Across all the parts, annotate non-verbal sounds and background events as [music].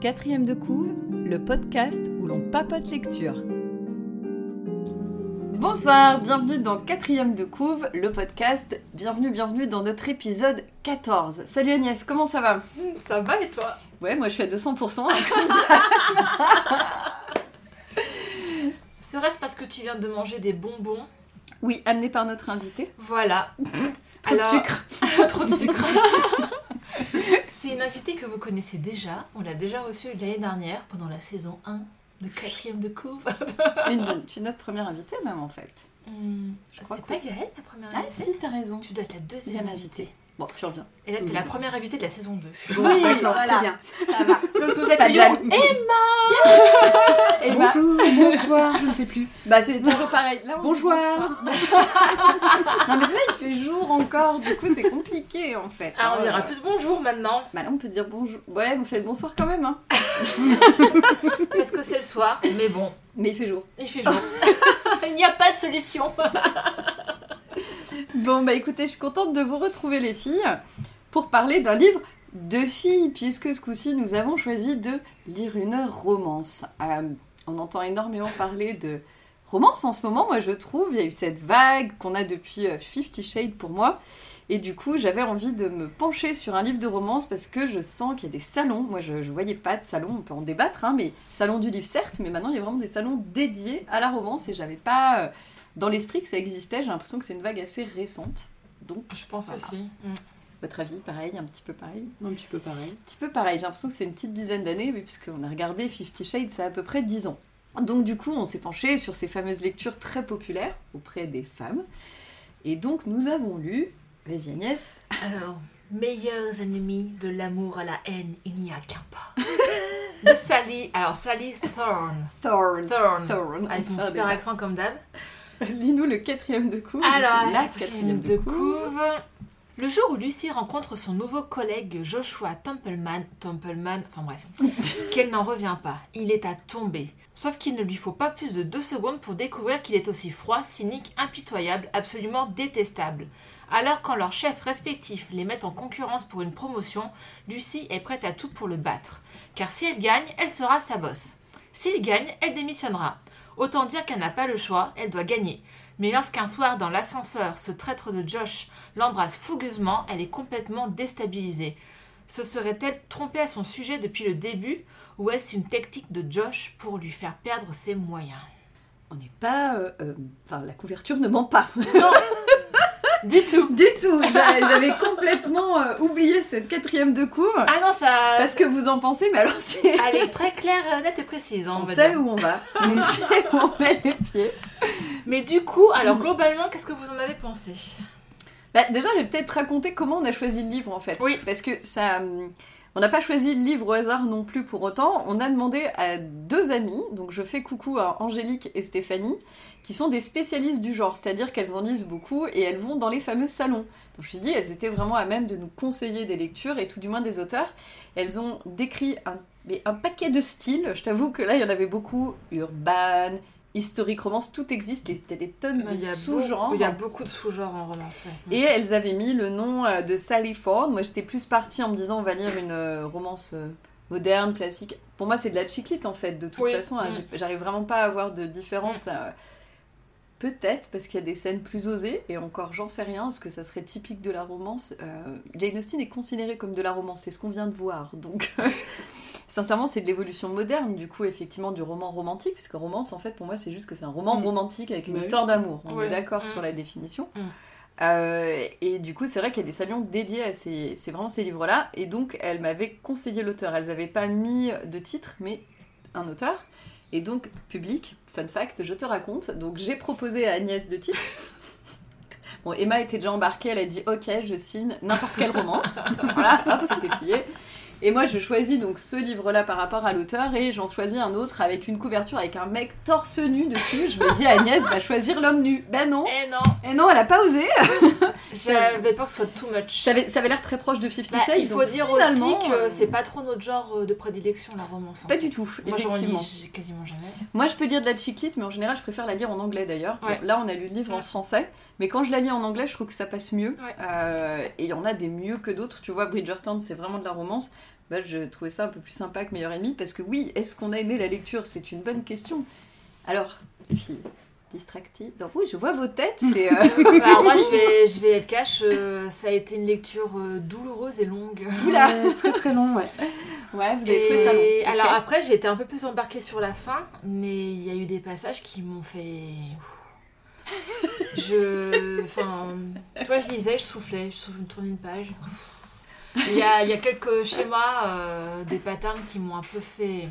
Quatrième de couve, le podcast où l'on papote lecture. Bonsoir, bienvenue dans Quatrième de couve, le podcast. Bienvenue, bienvenue dans notre épisode 14. Salut Agnès, comment ça va? Ça va et toi? Ouais, moi je suis à 200%. [laughs] Que tu viens de manger des bonbons oui, amené par notre invité. Voilà. [laughs] [laughs] Trop de sucre. Trop de sucre. C'est une invitée que vous connaissez déjà. On l'a déjà reçue l'année dernière pendant la saison 1 de quatrième de couve. [laughs] Une de- tu es notre première invitée même en fait. Hmm, C'est pas Gaëlle la première Ah invitée si, t'as raison. Tu dois être la deuxième Deuxième invitée. invitée. Bon, tu reviens. Et là, t'es la première invitée de la saison 2. Oui, D'accord, voilà. très bien. Ça va. Donc nous accueillons. Emma Et bah, Bonjour, bonsoir, je ne sais plus. bah c'est toujours pareil. Là, Bonjour. [laughs] non mais là il fait jour encore, du coup c'est compliqué en fait. Ah, on hein. dira plus bonjour maintenant, Bah là on peut dire bonjour. Ouais, on fait bonsoir quand même, hein. [laughs] parce que c'est le soir. Mais bon, Mais il fait jour. il fait jour. [laughs] il n'y a pas de solution. Bon bah écoutez, je suis contente de vous retrouver les filles pour parler d'un livre de filles, puisque ce coup-ci nous avons choisi de lire une romance. Euh, on entend énormément parler de romance en ce moment, moi je trouve. Il y a eu cette vague qu'on a depuis euh, Fifty Shades pour moi. Et du coup, j'avais envie de me pencher sur un livre de romance parce que je sens qu'il y a des salons. Moi, je ne voyais pas de salon, on peut en débattre, hein, mais salon du livre, certes, mais maintenant, il y a vraiment des salons dédiés à la romance et j'avais pas euh, dans l'esprit que ça existait. J'ai l'impression que c'est une vague assez récente. Donc, Je pense Voilà. aussi. Hmm. votre avis, pareil, un petit peu pareil? Un petit peu pareil. Un petit peu pareil, j'ai l'impression que ça fait une petite dizaine d'années, puisqu'on a regardé Fifty Shades, ça a à peu près 10 ans. Donc du coup, on s'est penché sur ces fameuses lectures très populaires auprès des femmes. Et donc nous avons lu, vas-y Agnès, Alors, meilleurs ennemis de l'amour à la haine, il n'y a qu'un pas. [laughs] De Sally, alors Sally Thorne. Thorn. Thorne. Thorn. Avec mon super accent comme d'hab. [laughs] Lis-nous le quatrième de couve. Alors, la quatrième de couve. Le jour où Lucy rencontre son nouveau collègue Joshua Templeman, Templeman, enfin bref, [laughs] qu'elle n'en revient pas. Il est à tomber. Sauf qu'il ne lui faut pas plus de deux secondes pour découvrir qu'il est aussi froid, cynique, impitoyable, absolument détestable. Alors quand leurs chefs respectifs les mettent en concurrence pour une promotion, Lucy est prête à tout pour le battre. Car si elle gagne, elle sera sa bosse. S'il gagne, elle démissionnera. Autant dire qu'elle n'a pas le choix, elle doit gagner. Mais lorsqu'un soir dans l'ascenseur, ce traître de Josh l'embrasse fougueusement, elle est complètement déstabilisée. Se serait-elle trompée à son sujet depuis le début ou est-ce une technique de Josh pour lui faire perdre ses moyens? On n'est pas... euh, euh, Enfin, la couverture ne ment pas. Du tout du tout J'a- J'avais complètement euh, oublié cette quatrième de couve. Ah non, ça... Parce que vous en pensez, mais alors c'est... Elle est très claire, euh, nette et précise, hein, on, On sait où on va, on [laughs] sait où on met les pieds. Mais du coup, alors globalement, qu'est-ce que vous en avez pensé? Bah, déjà, je vais peut-être raconter comment on a choisi le livre en fait. Oui. Parce que ça. On n'a pas choisi le livre au hasard non plus pour autant. On a demandé à deux amies, donc je fais coucou à Angélique et Stéphanie, qui sont des spécialistes du genre, c'est-à-dire qu'elles en lisent beaucoup et elles vont dans les fameux salons. Donc je me suis dit, elles étaient vraiment à même de nous conseiller des lectures et tout du moins des auteurs. Elles ont décrit un, paquet de styles. Je t'avoue que là, il y en avait beaucoup urban, historique, romance, tout existe. Il y a des tonnes de sous-genres. Il y a beaucoup de sous-genres en romance. ouais. Et elles avaient mis le nom euh, de Sally Ford. Moi, j'étais plus partie en me disant on va lire une euh, romance euh, moderne, classique. Pour moi, c'est de la chiclite en fait, de toute Oui. façon. hein. Mm. J'arrive vraiment pas à avoir de différence. euh, Peut-être parce qu'il y a des scènes plus osées, et encore j'en sais rien, parce que ça serait typique de la romance. Euh, Jane Austen est considérée comme de la romance, c'est ce qu'on vient de voir. Donc, [laughs] sincèrement, c'est de l'évolution moderne, du coup, effectivement, du roman romantique, puisque romance, en fait, pour moi, c'est juste que c'est un roman Mm. romantique avec une Bah oui. histoire d'amour. On Oui. est d'accord Mm. sur la définition. Mm. Euh, et du coup, c'est vrai qu'il y a des salons dédiés à ces, c'est vraiment ces livres-là. Et donc, elles m'avaient conseillé l'auteur. Elles n'avaient pas mis de titre, mais un auteur. Et donc, public, fun fact, je te raconte. Donc, j'ai proposé à Agnès deux titres. [laughs] Bon, Emma était déjà embarquée, elle a dit Ok, je signe n'importe quelle romance. voilà, hop, c'était plié. Et moi, je choisis donc ce livre-là par rapport à l'auteur et j'en choisis un autre avec une couverture avec un mec torse nu dessus. Je me dis, Agnès va choisir l'homme nu. Ben non. Eh non Et non, elle a pas osé. [laughs] J'avais peur que ce soit too much. Ça avait, l'air très proche de Fifty Bah, Shades. il faut donc dire aussi que euh, c'est pas trop notre genre euh, de prédilection la romance. en Pas du tout, Moi effectivement. lis quasiment jamais. Moi, je peux dire de la chick mais en général, je préfère la lire en anglais d'ailleurs. Ouais. Là, on a lu le livre en français, mais quand je la lis en anglais, je trouve que ça passe mieux. Ouais. Euh, et il y en a des mieux que d'autres. Tu vois, Bridgerton, c'est vraiment de la romance. Bah, je trouvais ça un peu plus sympa que Meilleur Ennemi, parce que oui, est-ce qu'on a aimé la lecture? C'est une bonne question. Alors, distractées. Donc, oui, je vois vos têtes. C'est. euh, [laughs] Bah, alors moi je [laughs] vais, je vais être cash, euh, ça a été une lecture euh, douloureuse et longue. Oula. [laughs] Très très long, ouais. Ouais, vous avez trouvé ça long. Et alors après j'ai été un peu plus embarquée sur la fin, mais il y a eu des passages qui m'ont fait... Je... Enfin... Tu vois, je lisais, je soufflais, je soufflais, je tournais une page. Il y a, il y a quelques schémas, euh, des patterns qui m'ont un peu fait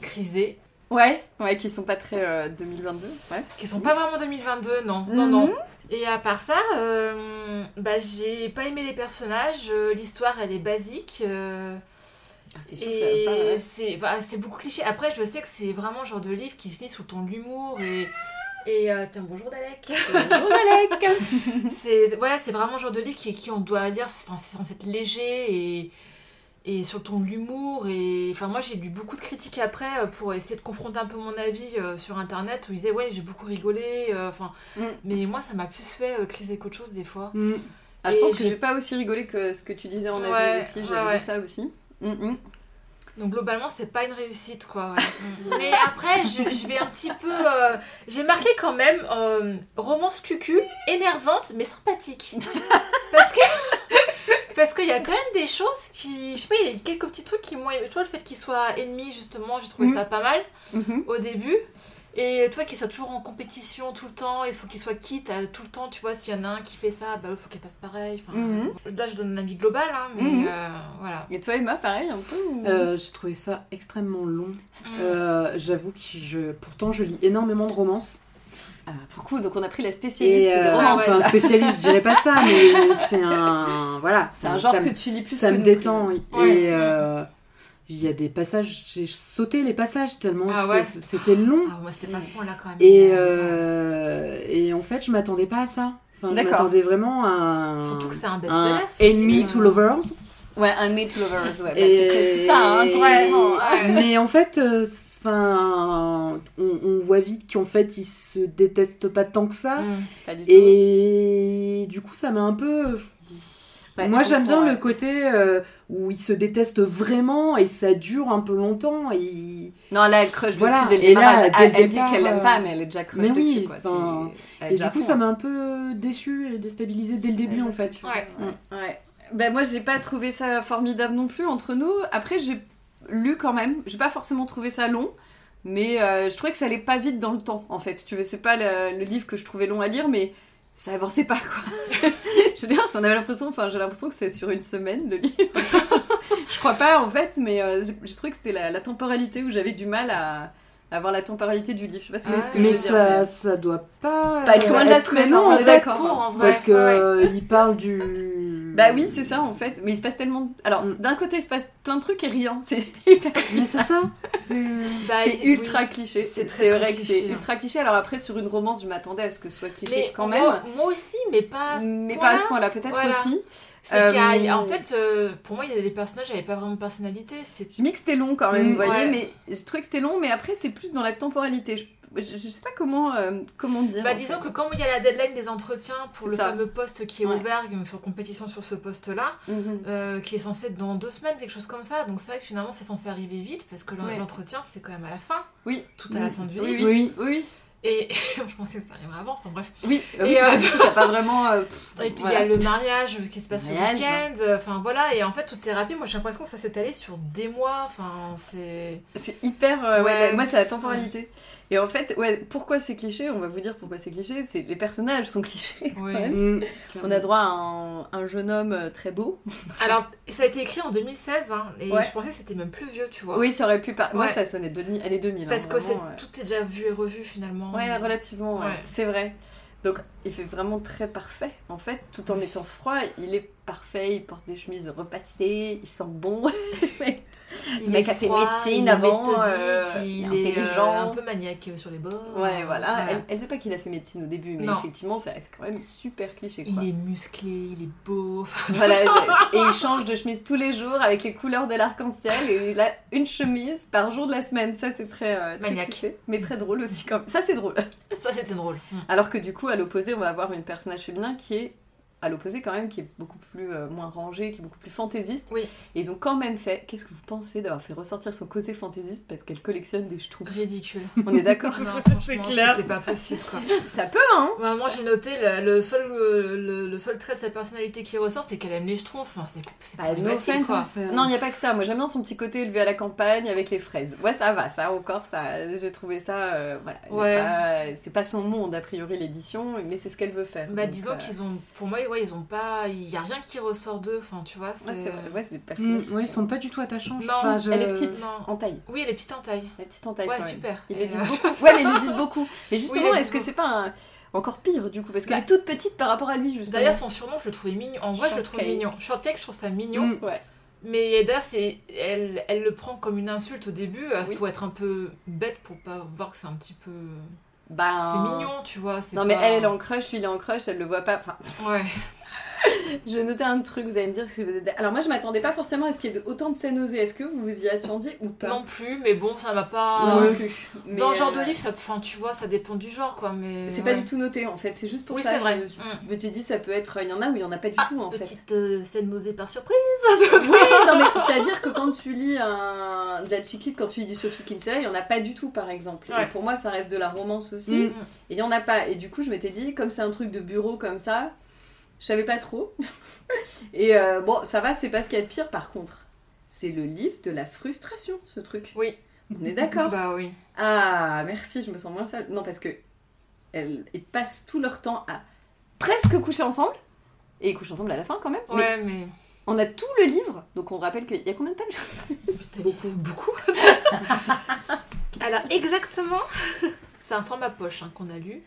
criser, Ouais, ouais, qui sont pas très euh, 2022. Ouais. qui sont pas vraiment 2022, non, non, Mhm. non. Et à part ça, euh, bah, j'ai pas aimé les personnages, euh, l'histoire elle est basique. euh, Ah, Et c'est c'est beaucoup cliché. Après, je sais que c'est vraiment le genre de livre qui se lit sous le ton de l'humour et. Et euh, tiens, bonjour Dalek. Bonjour Alec [laughs] c'est voilà, c'est vraiment le genre de livre qui, qui on doit lire. C'est enfin, c'est censé être léger et et sur le ton de l'humour et enfin moi j'ai lu beaucoup de critiques après euh, pour essayer de confronter un peu mon avis euh, sur internet où ils disaient ouais j'ai beaucoup rigolé euh, Mm. mais moi ça m'a plus fait criser qu'autre chose des fois Mm. Ah, je pense que j'ai- j'ai pas aussi rigolé que ce que tu disais en avis Ouais, aussi. ouais, J'avais ouais. vu ça aussi. Mm. Donc globalement, c'est pas une réussite, quoi. ouais. [laughs] Mais après, je, je vais un petit peu... euh, J'ai marqué quand même euh, romance cucu, énervante, mais sympathique. [laughs] Parce que... Parce qu'il y a quand même des choses qui... Je sais pas, il y a quelques petits trucs qui m'ont... Tu vois, le fait qu'il soit ennemi, justement, j'ai trouvé Mhm. ça pas mal Mhm. au début. Et tu vois qu'il soit toujours en compétition tout le temps, il faut qu'il soit quitte à tout le temps, tu vois, s'il y en a un qui fait ça, bah l'autre faut qu'il fasse pareil. Enfin, Mhm. Là je donne un avis global, hein, mais euh, voilà. Et toi, Emma, pareil, un peu ou- Euh, J'ai trouvé ça extrêmement long. Mm. Euh, J'avoue que je, pourtant je lis énormément de romances. Ah, beaucoup, donc on a pris la spécialiste Et de euh, romance. enfin spécialiste, je dirais pas ça, mais c'est un voilà, [laughs] C'est un genre ça que tu lis plus ça que me détend. Ouais. Euh, il y a des passages, j'ai sauté les passages tellement Ah ouais. c'était long. Ah, moi c'était pas à ce point-là quand même. Et, euh, et en fait, je m'attendais pas à ça. Enfin, je D'accord. m'attendais vraiment à un, Surtout que c'est un best-seller. Enemy to Lovers. Ouais, un Mate Lovers, ouais. bah, Et- c'est- ça, hein, et- ouais. Mais en fait, euh, enfin, on, on voit vite qu'en fait, ils se détestent pas tant que ça. Mm. Pas du tout. Et du coup, ça m'a un peu. Ouais, Moi, j'aime bien le côté euh, où ils se détestent vraiment et ça dure un peu longtemps. Et, Non, là, elle crush Voilà, dessus dès le et là, démarrage. dès elle le elle dit qu'elle l'aime euh, pas, mais elle est déjà crush mais oui, dessus, quoi. et du coup, fond, ça m'a un peu déçue et déstabilisée dès le début, en fait. Ouais. ouais. ouais. Ben, moi, j'ai pas trouvé ça formidable non plus entre nous. Après, j'ai lu quand même. J'ai pas forcément trouvé ça long. Mais euh, je trouvais que ça allait pas vite dans le temps, en fait. Si tu veux, c'est pas le, le livre que je trouvais long à lire, mais ça avançait pas, quoi. [laughs] je veux dire, si on avait l'impression, enfin, j'ai l'impression que c'est sur une semaine, le livre. [laughs] je crois pas, en fait, mais euh, j'ai trouvé que c'était la, la temporalité où j'avais du mal à, à avoir la temporalité du livre. Je sais pas si vous voyez ce que Mais je veux dire. ça, ça doit pas. Pas loin de la semaine, long, on est d'accord. vrai. Parce que ouais. euh, il parle du. Bah oui, c'est ça en fait. Mais il se passe tellement. Alors, d'un côté, il se passe plein de trucs et rien. [laughs] C'est hyper- Mais c'est ça. C'est. Bah, c'est oui. ultra cliché. C'est C'est très, très vrai que cliché, c'est hein. ultra cliché. Alors après, sur une romance, je m'attendais à ce que ce soit cliché Mais quand moi, même. moi aussi, mais pas. à ce Mais pas à ce point-là, peut-être Voilà. aussi. C'est Euh, en fait, euh, pour moi, il y a des personnages qui n'avaient pas vraiment de personnalité. C'est J'ai mis que c'était long quand même, Mm, vous voyez, ouais. mais j'ai trouvé que c'était long, mais après, c'est plus dans la temporalité. Je, je, je sais pas comment, euh, comment dire. Bah, disons fait. que quand il y a la deadline des entretiens pour le ça. fameux poste qui est Ouais. ouvert, qui est sur compétition sur ce poste-là, Mhm. euh, qui est censé être dans deux semaines, quelque chose comme ça. Donc c'est vrai que finalement c'est censé arriver vite parce que Ouais. l'entretien c'est quand même à la fin, Oui. tout à la fin du Oui, livre. oui, oui. oui. Et [laughs] je pensais que ça arriverait avant, enfin bref. Oui, euh, oui, parce euh, que t'as pas vraiment. euh, pff, [laughs] Et puis il voilà. y a le mariage qui se passe le week-end, euh, enfin voilà, et en fait toute thérapie, moi j'ai l'impression que ça s'est allé sur des mois, enfin c'est. C'est hyper. euh, ouais, moi, c'est la temporalité. Et en fait, ouais, pourquoi c'est cliché? On va vous dire pourquoi c'est cliché. C'est les personnages sont [laughs] clichés. Oui. Mm. On a droit à un, un jeune homme très beau. Alors ça a été écrit en 2016, hein, et Ouais. je pensais que c'était même plus vieux, tu vois. Oui, ça aurait pu. Par... Moi, ça sonnait de années 2000. hein, Parce que vraiment, tout est déjà vu et revu finalement. Ouais, relativement, ouais. Ouais. c'est vrai. Donc, il fait vraiment très parfait, en fait, tout en étant froid. Il est parfait, il porte des chemises repassées, il sent bon. [laughs] Il Le mec est a fait médecine il est avant, euh, il est est euh, intelligent. un peu maniaque sur les bords. Ouais, voilà. Elle, elle sait pas qu'il a fait médecine au début, mais Non. effectivement, c'est quand même super cliché. Quoi. Il est musclé, il est beau. Voilà, et il change de chemise tous les jours avec les couleurs de l'arc-en-ciel et il a une chemise par jour de la semaine. Ça, c'est très, euh, très Maniaque. cliché, mais très drôle aussi. Comme... Ça, c'est drôle. Ça, c'était drôle. Alors que du coup, à l'opposé, on va avoir une personnage féminin qui est à l'opposé quand même, qui est beaucoup plus euh, moins rangé, qui est beaucoup plus fantaisiste. Oui. Et ils ont quand même fait. Qu'est-ce que vous pensez d'avoir fait ressortir son causé fantaisiste parce qu'elle collectionne des schtroumpfs? Ridicule. On est d'accord? [laughs] [laughs] Franchement, clair. c'était pas possible. Quoi. [laughs] Ça peut, hein? Moi, j'ai noté le, le seul, euh, le, le seul trait de sa personnalité qui ressort, c'est qu'elle aime les schtroumpfs. Enfin, c'est c'est Bah, offense, quoi. faire. Non, il n'y a pas que ça. Moi, j'aime bien son petit côté élevé à la campagne avec les fraises. Ouais, ça va, ça encore, ça. J'ai trouvé ça. euh, voilà. Ouais. pas- C'est pas son monde, a priori, l'édition, mais c'est ce qu'elle veut faire. Bah, disons euh, qu'ils ont. Pour moi, ouais, ils ont pas. Il y a rien qui ressort d'eux. Enfin, tu vois, c'est. Ouais, c'est ouais, c'est des Mm, ouais, ils sont pas du tout attachants. Non, je- Elle est petite, Non. en taille. Oui, elle est petite en taille. Elle est petite en taille Ouais, quand même. super. Ils le disent euh, beaucoup. Ouais, mais ils le disent [laughs] beaucoup. Mais justement, est-ce que c'est pas un- encore pire du coup? Parce qu'elle Bah, est toute petite par rapport à lui, justement. D'ailleurs, son surnom, je le trouvais mignon. En vrai, je le trouve mignon. Shortcake, je trouve ça mignon. Mm. Ouais. Mais c'est, elle, elle le prend comme une insulte au début. Il Oui. faut être un peu bête pour pas voir que c'est un petit peu. Ben... C'est mignon, tu vois. c'est Non, mais elle, elle est en crush, lui, il est en crush, elle le voit pas. Enfin, Ouais. J'ai noté un truc, vous allez me dire si vous êtes. Alors, moi, je m'attendais pas forcément à ce qu'il y ait de- autant de scènes osées. Est-ce que vous vous y attendiez ou pas? Non plus, mais bon, ça m'a pas. Non plus. Mais, Dans le genre euh, de livre, ça, enfin, tu vois, ça dépend du genre, quoi. Mais C'est ouais. pas du tout noté en fait, c'est juste pour Oui, ça. c'est vrai. Je me suis- je me suis dit, ça peut être. Il y en a où il y en a pas du Ah, tout en fait. petite euh, scène nausée par surprise. [laughs] Oui, non mais c'est-à-dire que quand tu lis un... de la chick lit, quand tu lis du Sophie Kinsella, il y en a pas du tout par exemple. Ouais. Et pour moi, ça reste de la romance aussi. Mm. Et il y en a pas. Et du coup, je m'étais dit, comme c'est un truc de bureau comme ça, je savais pas trop. [laughs] Et euh, bon, ça va, c'est pas ce qu'il y a de pire. Par contre, c'est le livre de la frustration, ce truc. Oui. On est d'accord. Bah oui. Ah, merci, je me sens moins seule. Non, parce que elles, passent tout leur temps à presque coucher ensemble. Et ils couchent ensemble à la fin quand même. Ouais, mais. on a tout le livre. Donc on rappelle qu'il y a combien de pages? Putain, beaucoup. Beaucoup. [laughs] Alors, exactement. C'est un format poche hein, qu'on a lu.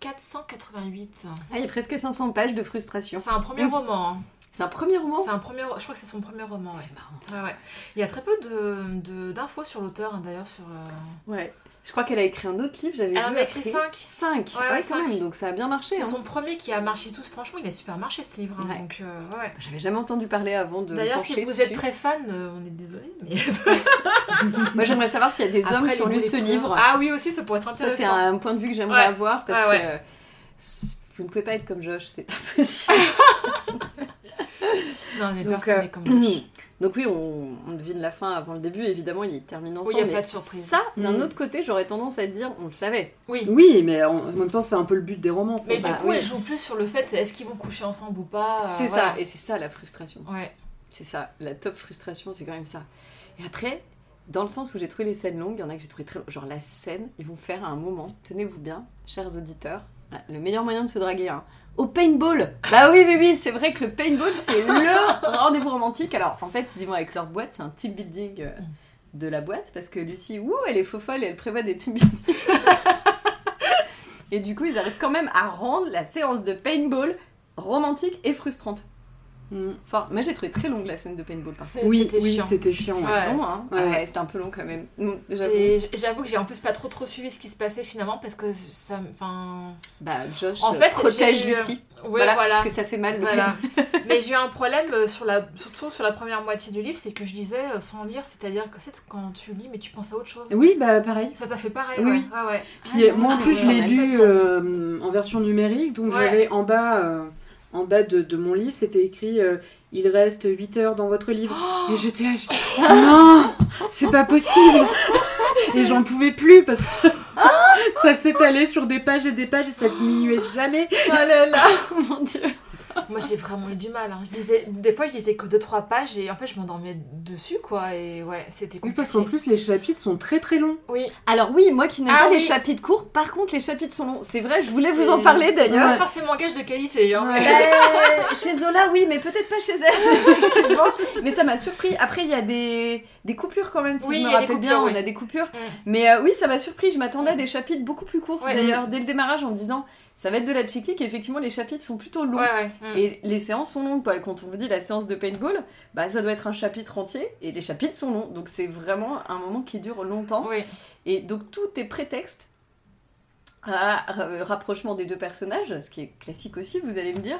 488. Ah, il y a presque 500 pages de frustration. C'est un premier roman. C'est un premier roman C'est un premier. Je crois que c'est son premier roman. Ouais. C'est marrant. Ouais, ouais. Il y a très peu de de- d'infos sur l'auteur, hein, d'ailleurs. Sur. euh, Ouais. Je crois qu'elle a écrit un autre livre, j'avais Elle en a écrit après. 5. 5 Ouais, Ah ouais, quand cinq. même, donc ça a bien marché. C'est hein. son premier qui a marché tout. Franchement, il a super marché ce livre. hein, Ouais. Donc, euh, ouais. J'avais jamais entendu parler avant de. D'ailleurs, si vous dessus. êtes très fan, euh, on est désolé. Mais... [laughs] [laughs] Moi j'aimerais savoir s'il y a des hommes Après, qui ont lu ce livre. Ah oui, aussi, ça pourrait être Ça, intéressant. c'est un point de vue que j'aimerais Ouais. avoir parce que euh, vous ne pouvez pas être comme Josh, c'est [laughs] impossible. Non, mais Donc, personne euh, n'est comme Josh. [clears throat] Donc oui, on, on devine la fin avant le début, évidemment, il termine ensemble. y a mais pas de surprise. Ça, d'un Mm. autre côté, j'aurais tendance à dire, on le savait. Oui. Oui, mais en, en même temps, c'est un peu le but des romans. ça. Mais bah du coup, oui. elle joue plus sur le fait est-ce qu'ils vont coucher ensemble ou pas. euh, c'est voilà. ça, et c'est ça la frustration. Ouais. C'est ça, la top frustration, c'est quand même ça. Et après, dans le sens où j'ai trouvé les scènes longues, il y en a que j'ai trouvé très Genre la scène, ils vont faire à un moment, tenez-vous bien, chers auditeurs, le meilleur moyen de se draguer, hein, au paintball Bah oui, oui, oui, c'est vrai que le paintball, c'est le [laughs] rendez-vous romantique. Alors, en fait, ils y vont avec leur boîte, c'est un team building euh, de la boîte, parce que Lucie, ouh, elle est faux folle et elle prévoit des team building. [laughs] et du coup, ils arrivent quand même à rendre la séance de paintball romantique et frustrante. Mm. Enfin, moi j'ai trouvé très longue la scène de paintball. Oui, C'était oui, chiant. c'était chiant. ouais. C'était long, hein Ouais. Ouais, c'était un peu long quand même. Mm, J'avoue. Et j- j'avoue que j'ai en plus pas trop trop suivi ce qui se passait finalement parce que ça. Enfin. Bah, Josh En fait, protège eu- Lucie. Ouais, voilà, voilà. parce que ça fait mal. le Voilà. Mais j'ai eu un [laughs] problème euh, sur la, surtout sur la première moitié du livre, c'est que je lisais euh, sans lire, c'est-à-dire que c'est quand tu lis mais tu penses à autre chose. Oui, bah pareil. Ça t'a fait pareil, Oui. ouais. ouais, ouais. Puis Ah, moi en plus je l'ai lu euh, en version numérique, donc Ouais. j'avais en bas, euh, en bas de, de mon livre, c'était écrit euh, Il reste 8 heures dans votre livre. Et j'étais j'étais, non, c'est pas possible. Et j'en pouvais plus parce que ça s'étalait sur des pages et des pages et ça diminuait jamais. Oh là là, mon dieu. Moi j'ai vraiment eu du mal. hein. Je disais, des fois je disais que 2-3 pages et en fait je m'endormais dessus quoi. Et ouais, c'était Oui, compliqué. parce qu'en plus les chapitres sont très très longs. Oui, Alors oui, moi qui n'aime Ah pas les oui. chapitres courts, par contre les chapitres sont longs. C'est vrai, je voulais vous en parler c'est d'ailleurs. pas forcément gage de qualité. Hein, Ouais. Bah, [laughs] chez Zola, oui, mais peut-être pas chez elle, [laughs] effectivement. Mais ça m'a surpris. Après, il y a des, des coupures quand même, si Oui, je il me y a des rappelle bien, on oui. a des coupures. Mm. Mais euh, oui, ça m'a surpris. Je m'attendais à des chapitres beaucoup plus courts, Ouais. d'ailleurs, dès le démarrage, en me disant ça va être de la chick et effectivement, les chapitres sont plutôt longs. Ouais, ouais. mm. Et les séances sont longues. quoi. Quand on vous dit la séance de paintball, bah, ça doit être un chapitre entier. Et les chapitres sont longs. Donc c'est vraiment un moment qui dure longtemps. Oui. Et donc tout est prétexte à ra- rapprochement des deux personnages, ce qui est classique aussi, vous allez me dire.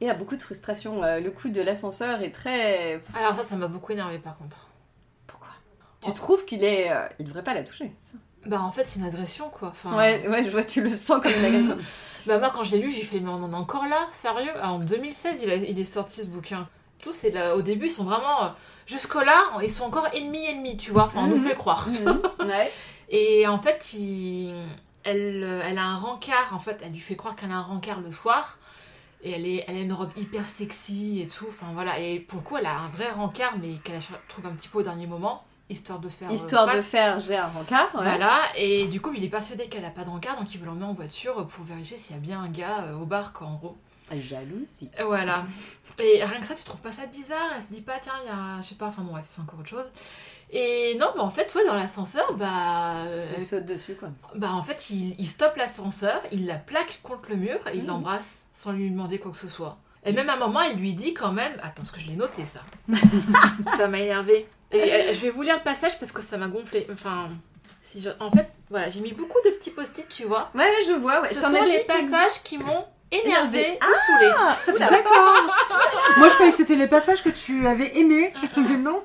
Et à beaucoup de frustration. Euh, Le coup de l'ascenseur est très... Alors ça, ça m'a beaucoup énervé par contre. Pourquoi? Tu trouves qu'il est... euh, il devrait pas la toucher ça? Bah en fait, c'est une agression quoi. Enfin, Ouais, ouais, je vois, tu le sens comme une agression. [laughs] Bah moi quand je l'ai lu, j'ai fait mais on en est encore là, sérieux? Ah, En 2016, il, a- il est sorti ce bouquin. Tout c'est là, au début, ils sont vraiment euh, jusque là, ils sont encore ennemis ennemis, tu vois. Enfin, on nous Mhm. fait croire. Mhm, ouais. [laughs] Et en fait, il- elle, euh, elle a un rencard. En fait, elle lui fait croire qu'elle a un rencard le soir. Et elle, est, elle a une robe hyper sexy et tout. Enfin voilà. Et pour le coup, elle a un vrai rencard, mais qu'elle trouve un petit peu au dernier moment, histoire de faire. euh, Histoire de face. faire j'ai un rencard. ouais. Voilà, et du coup, il est persuadé qu'elle a pas de rencard, donc il veut l'emmener en voiture pour vérifier s'il y a bien un gars euh, au bar, quoi, en gros. Jalousie. Voilà. [laughs] Et rien que ça, tu trouves pas ça bizarre? Elle se dit pas, tiens, il y a. Je sais pas, enfin bon, bref, c'est encore autre chose. Et non, bah en fait, ouais, dans l'ascenseur, bah. euh, Elle saute dessus quoi. bah en fait, il, il stoppe l'ascenseur, il la plaque contre le mur et il Mhm. l'embrasse sans lui demander quoi que ce soit. Et même à un moment, il lui dit quand même. Attends, parce que je l'ai noté ça. [laughs] ça m'a énervé. Et euh, je vais vous lire le passage parce que ça m'a gonflé. Enfin. Si je... En fait, voilà, j'ai mis beaucoup de petits post-it, tu vois. Ouais, ouais, je vois. Ouais. Ce sont les passages qui m'ont énervé Énervé. ou saoulé. Ah. [laughs] D'accord. Moi, je croyais que c'était les passages que tu avais aimés, mais non.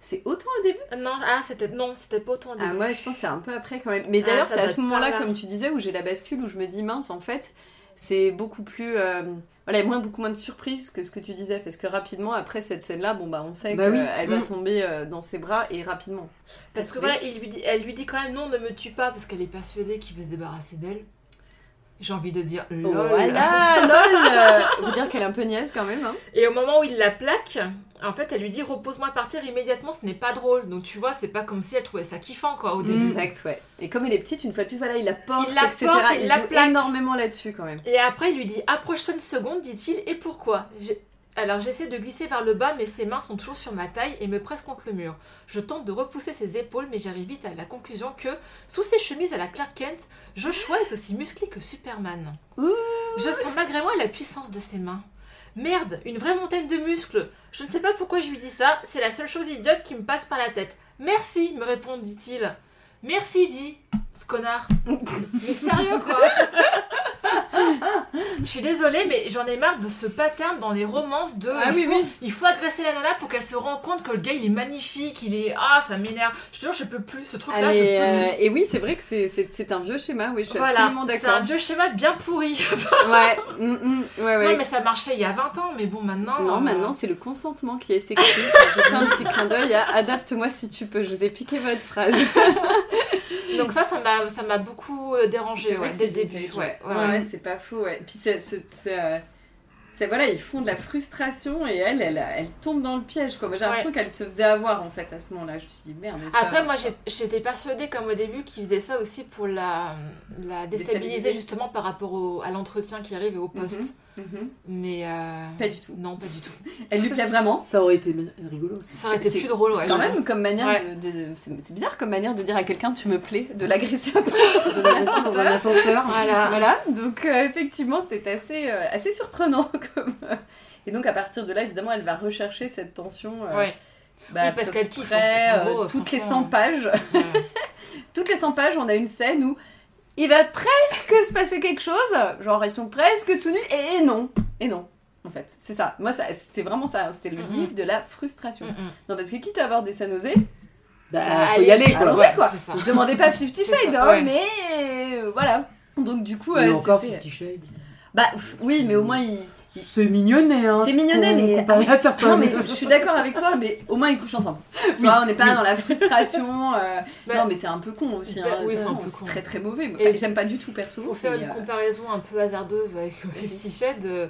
C'est autant au début? Non, ah, c'était non, c'était pas autant au Ah, début. moi, je pense que c'est un peu après quand même. Mais Ah, d'ailleurs, c'est à ce moment-là, comme tu disais, où j'ai la bascule, où je me dis mince, en fait, c'est beaucoup plus. euh, Voilà, a moins, beaucoup moins de surprise que ce que tu disais, parce que rapidement, après cette scène-là, bon, bah, on sait Bah oui. qu'elle va Mm. tomber euh, dans ses bras et rapidement. Parce que voilà, il lui dit, elle lui dit quand même non, ne me tue pas, parce qu'elle est persuadée qu'il veut se débarrasser d'elle. J'ai envie de dire Oh, lol. voilà, [laughs] lol Vous dire qu'elle est un peu niaise quand même, hein. Et au moment où il la plaque, en fait, elle lui dit repose-moi par terre immédiatement, ce n'est pas drôle. Donc tu vois, c'est pas comme si elle trouvait ça kiffant quoi au début. Exact, ouais. Et comme elle est petite, une fois de plus, voilà, il la porte, Il la etc. porte, il la joue plaque. énormément là-dessus quand même. Et après, il lui dit approche-toi une seconde, dit-il, et pourquoi? J'ai- Alors j'essaie de glisser vers le bas, mais ses mains sont toujours sur ma taille et me pressent contre le mur. Je tente de repousser ses épaules, mais j'arrive vite à la conclusion que, sous ses chemises à la Clark Kent, Joshua est aussi musclé que Superman. Ouh. Je sens malgré moi la puissance de ses mains. Merde, une vraie montagne de muscles. Je ne sais pas pourquoi je lui dis ça, c'est la seule chose idiote qui me passe par la tête. Merci, me répondit-il. Merci, dit ce connard. [laughs] Mais sérieux quoi? Je suis désolée, mais j'en ai marre de ce pattern dans les romances de. Ah il, oui, faut, oui. il faut agresser la nana pour qu'elle se rende compte que le gars il est magnifique, il est. Ah, ça m'énerve. Je te jure, je peux plus. Ce truc-là, Ah, je peux mais, plus. euh, et oui, c'est vrai que c'est- c'est c'est un vieux schéma, oui, je suis Voilà, absolument c'est d'accord. un vieux schéma bien pourri. [laughs] Ouais, mm, mm, ouais, ouais. Non, mais ça marchait il y a 20 ans, mais bon, maintenant. Non, euh, maintenant c'est le consentement qui est sexy. je fais un petit clin d'œil à adapte-moi si tu peux. Je vous ai piqué votre phrase. [laughs] Donc, ça, ça m'a beaucoup euh, dérangé C'est ouais, dès le c'est début. Ouais, ouais, ouais, ouais. ouais, c'est pas faux. Ouais. Puis c'est- voilà, ils font de la frustration et elle, elle, elle tombe dans le piège. Quoi. J'ai l'impression qu'elle se faisait avoir en fait à ce moment-là. Je me suis dit merde. Après, pas- moi, j'étais persuadée, comme au début, qu'ils faisaient ça aussi pour la, la déstabiliser, Déstabiliser. justement par rapport au- à l'entretien qui arrive et au poste. Mhm. Mais. euh, Pas du tout. Non, pas du tout. [laughs] Elle lui Ça, plaît c'est- vraiment. Ça aurait été rigolo. ça. Ça aurait été C'est- plus drôle, ouais. quand même pense. comme manière Ouais. de, de- c'est, c'est bizarre comme manière de dire à quelqu'un tu me plais, de l'agresser après. [laughs] Dans un ascenseur. Voilà. Voilà, donc euh, effectivement, c'est assez, euh, assez surprenant. [laughs] Comme, Et donc, à partir de là, évidemment, elle va rechercher cette tension. euh, Ouais. bah, Oui, parce qu'elle kiffe, en fait. Euh, toutes les 100 franchement, pages. ouais. toutes les 100 pages, on a une scène où il va presque se passer quelque chose. Genre, ils sont presque tout nus. Et non. Et non. En fait, c'est ça. Moi, ça, c'était vraiment ça. C'était le livre de la frustration. Mm. Non, parce que quitte à avoir des scènes osées, Bah, Bah, faut y aller quoi. allons-y, Ouais, quoi. ça. Je demandais pas Fifty Shades, hein, ouais. mais euh, voilà. Donc du coup, Mais euh, encore Fifty Shades. Bah pff, oui, mais au moins il. C'est mignonnet, hein. C'est mignonnet, mais- Comparé à certains. Non mais je suis d'accord avec toi, mais au moins ils couchent ensemble. [laughs] Tu vois, on n'est pas oui. dans la frustration. euh, [laughs] Bah, non mais c'est un peu con aussi. bah, hein, oui, c'est un peu con. très très mauvais. Et- Enfin, J'aime pas du tout perso. Pour faire une euh, comparaison un peu hasardeuse avec Fifty Shades, euh,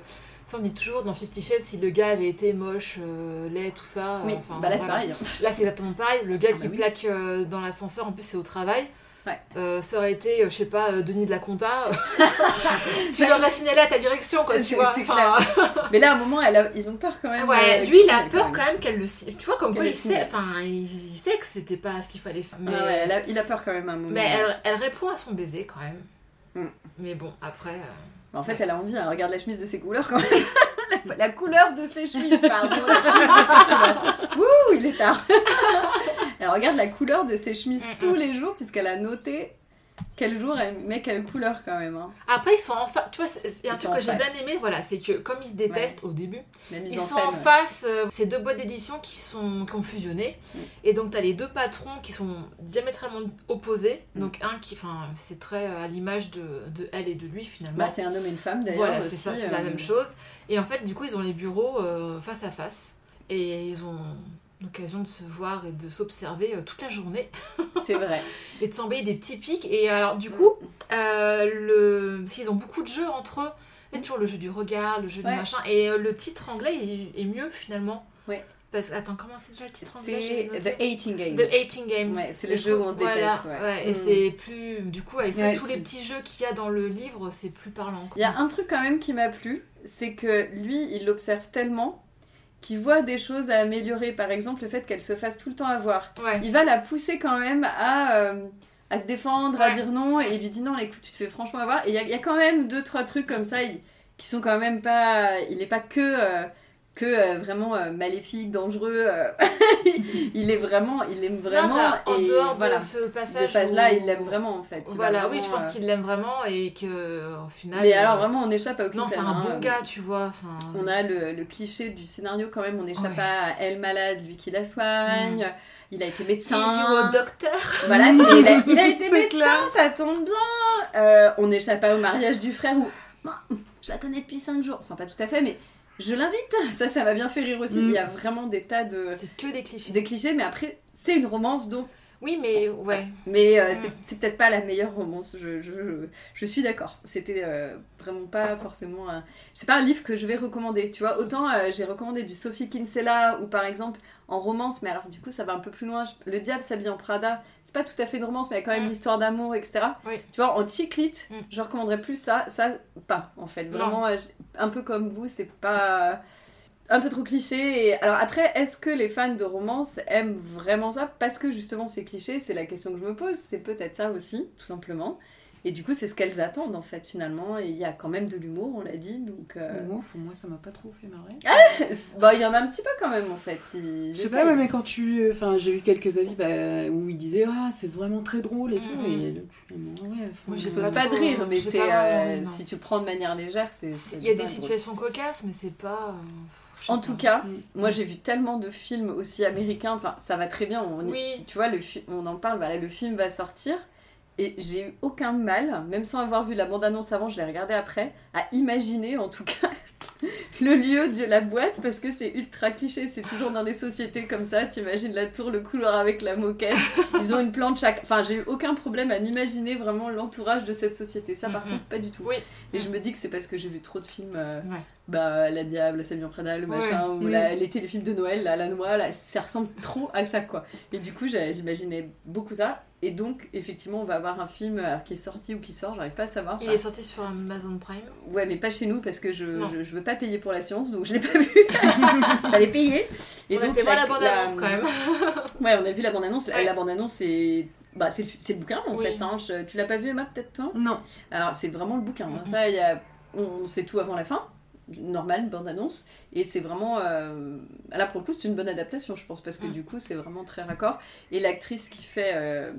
on dit toujours dans Fifty Shades si le gars avait été moche, euh, laid, tout ça. Oui, enfin, bah là c'est pareil. hein. Là, c'est exactement pareil. Le gars Ah, qui bah oui. plaque euh, dans l'ascenseur, en plus, c'est au travail. Ouais. Euh, ça aurait été, euh, je sais pas, euh, Denis de la Compta. [laughs] tu l'aurais signalé à ta direction, quoi, tu vois. Enfin, [laughs] Mais là à un moment, elle a- ils ont peur quand même. ouais, euh, lui, il a peur quand même qu'elle le. Tu vois, comme quoi il sait, enfin, il, sait que c'était pas ce qu'il fallait faire. Mais, Ouais, ouais, elle a- il a peur quand même à un moment. mais elle, elle répond à son baiser quand même. Mm. Mais bon, après. euh, Mais En fait, elle a envie, elle regarde la chemise de ses couleurs quand même. [laughs] la, la couleur de ses chemises, pardon. La chemise de ses couleurs. Ouh, il est tard. [laughs] elle regarde la couleur de ses chemises Mm, tous mm. les jours, puisqu'elle a noté quel jour elle met quelle couleur quand même. hein. Après, ils sont en face. Tu vois, il y a un truc que j'ai bien aimé, voilà, c'est que comme ils se détestent au début, ils en sont scène. en face, euh, ces deux boîtes d'édition qui, sont, qui ont fusionné. Mm. Et donc, tu as les deux patrons qui sont diamétralement opposés. Mm. Donc, un qui, enfin, c'est très euh, à l'image de, de elle et de lui finalement. Bah, c'est un homme et une femme d'ailleurs. Voilà, c'est ça, c'est euh, la même chose. Et en fait, du coup, ils ont les bureaux euh, face à face. Et ils ont l'occasion de se voir et de s'observer euh, toute la journée. [laughs] C'est vrai. Et de s'envoyer des petits pics. Et alors, du coup, euh, le... parce qu'ils ont beaucoup de jeux entre eux. Il y a toujours le jeu du regard, le jeu Ouais. du machin. Et euh, le titre anglais est, est mieux finalement. Ouais. Parce que, attends, comment c'est déjà le titre anglais? C'est. The Hating Game. The Hating Game. Ouais, c'est Et le je jeu où on se voilà, déteste. ouais. Et Mm. c'est plus. Du coup, avec Ouais, tous les petits jeux qu'il y a dans le livre, c'est plus parlant. Il y a un truc quand même qui m'a plu, c'est que lui, il l'observe tellement qu'il voit des choses à améliorer. Par exemple, le fait qu'elle se fasse tout le temps avoir. Ouais. Il va la pousser quand même à, euh, à se défendre, à dire non, et il lui dit non, écoute, tu te fais franchement avoir. Et il y, a- il y a quand même deux, trois trucs comme ça il- qui sont quand même pas. Il n'est pas que. euh, que euh, vraiment euh, maléfique, dangereux, euh, [laughs] il est vraiment, il aime vraiment. Non, en et dehors voilà, de ce passage. ce page-là, où- il l'aime vraiment en fait. Il Voilà, oui, je pense qu'il l'aime vraiment et que au final. Mais alors vraiment, on n'échappe à aucune Non, c'est un hein. bon gars, tu vois. On a le, le cliché du scénario quand même, on n'échappe Ouais. pas à elle malade, lui qui la soigne. Il a été médecin. il joue au docteur. Voilà, il a, il a [laughs] été médecin, clair. ça tombe bien. On n'échappe pas au mariage du frère où je la connais depuis 5 jours. Enfin, pas tout à fait, mais je l'invite. [laughs] Ça, ça m'a bien fait rire aussi. Mm. Il y a vraiment des tas de, C'est que des clichés. des clichés, mais après, c'est une romance, donc. Oui, mais ouais. Mais euh, Mm. c'est- c'est peut-être pas la meilleure romance, je, je, je, je suis d'accord. C'était euh, vraiment pas forcément un. C'est pas un livre que je vais recommander, tu vois. Autant euh, j'ai recommandé du Sophie Kinsella ou par exemple en romance, mais alors du coup ça va un peu plus loin. Je- Le diable s'habille en Prada, c'est pas tout à fait une romance, mais il y a quand même Mm. l'histoire d'amour, etc. Oui. Tu vois, en chick lit, Mm. je recommanderais plus ça. Ça, pas en fait. Vraiment, euh, un peu comme vous, c'est pas un peu trop cliché. Et... Alors après, est-ce que les fans de romance aiment vraiment ça? Parce que justement c'est cliché, c'est la question que je me pose. C'est peut-être ça aussi, tout simplement. Et du coup, c'est ce qu'elles attendent en fait finalement. Et il y a quand même de l'humour, on l'a dit. Donc, euh, Moi, pour moi, ça m'a pas trop fait marrer. bah, il y en a un petit peu quand même en fait. Je sais pas, mais quand tu. Enfin, j'ai eu quelques avis bah, où ils disaient Ah, c'est vraiment très drôle et tout. Mhm. Et Ah ouais, Moi, Je pose pas pas de rire, mais c'est euh, si tu prends de manière légère, c'est. Il y a des situations cocasses, mais c'est pas. euh, En tout cas, Mm. moi j'ai vu tellement de films aussi américains. Enfin, ça va très bien. On y- Oui. tu vois, le fi- on en parle, voilà, le film va sortir. Et j'ai eu aucun mal, même sans avoir vu la bande-annonce avant, je l'ai regardé après, à imaginer en tout cas le lieu de la boîte parce que c'est ultra cliché, c'est toujours dans des sociétés comme ça, t'imagines la tour, le couloir avec la moquette, ils ont une plante chaque... Enfin, j'ai eu aucun problème à m'imaginer vraiment l'entourage de cette société, ça par Mhm. contre pas du tout. Oui. Et je me dis que c'est parce que j'ai vu trop de films... euh, Ouais. bah, la Diable, la Samuel Prada, le machin, Ouais. ou Mm. la- les téléfilms de Noël, là, la noix, là, ça ressemble trop à ça, quoi. Et du coup, j'imaginais beaucoup ça. Et donc, effectivement, on va avoir un film alors, qui est sorti ou qui sort, j'arrive pas à savoir. Il est sorti sur Amazon Prime. Ouais, mais pas chez nous parce que je, je, je veux pas payer pour la séance, donc je l'ai pas [laughs] vu. Fallait payer. Et Et on donc, était voir la bande-annonce quand même. [laughs] Ouais, on a vu la bande-annonce. Ouais. La bande-annonce, c'est. Bah, c'est le, bouquin en Oui. fait. Hein. Je- tu l'as pas vu, Emma, peut-être toi? Non. alors, c'est vraiment le bouquin. hein. Ça, il y a... on sait tout avant la fin. Normal, une bande-annonce. Et c'est vraiment. euh, Là, pour le coup, c'est une bonne adaptation, je pense, parce que Mhm. du coup, c'est vraiment très raccord. Et l'actrice qui fait. euh,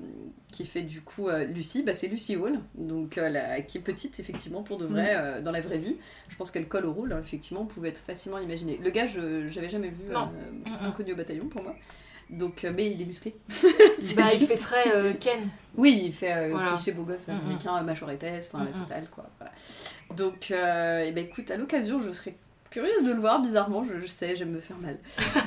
qui fait du coup euh, Lucie, bah, c'est Lucie Hall, donc euh, la- qui est petite effectivement pour de vrai euh, dans la vraie vie. Je pense qu'elle colle au rôle, hein, effectivement, on pouvait être facilement imaginé. Le gars, je j'avais jamais vu Mhm. inconnu au bataillon pour moi. Donc, euh, mais il est musclé. [laughs] Bah, il fait très euh, Ken. oui, il fait euh, Voilà. cliché beau gosse Mhm. américain, mâchoire épaisse, enfin la Mhm. totale quoi. Voilà. Donc, euh, eh ben, écoute, à l'occasion, je serais curieuse de le voir, bizarrement, je, je sais, j'aime me faire mal.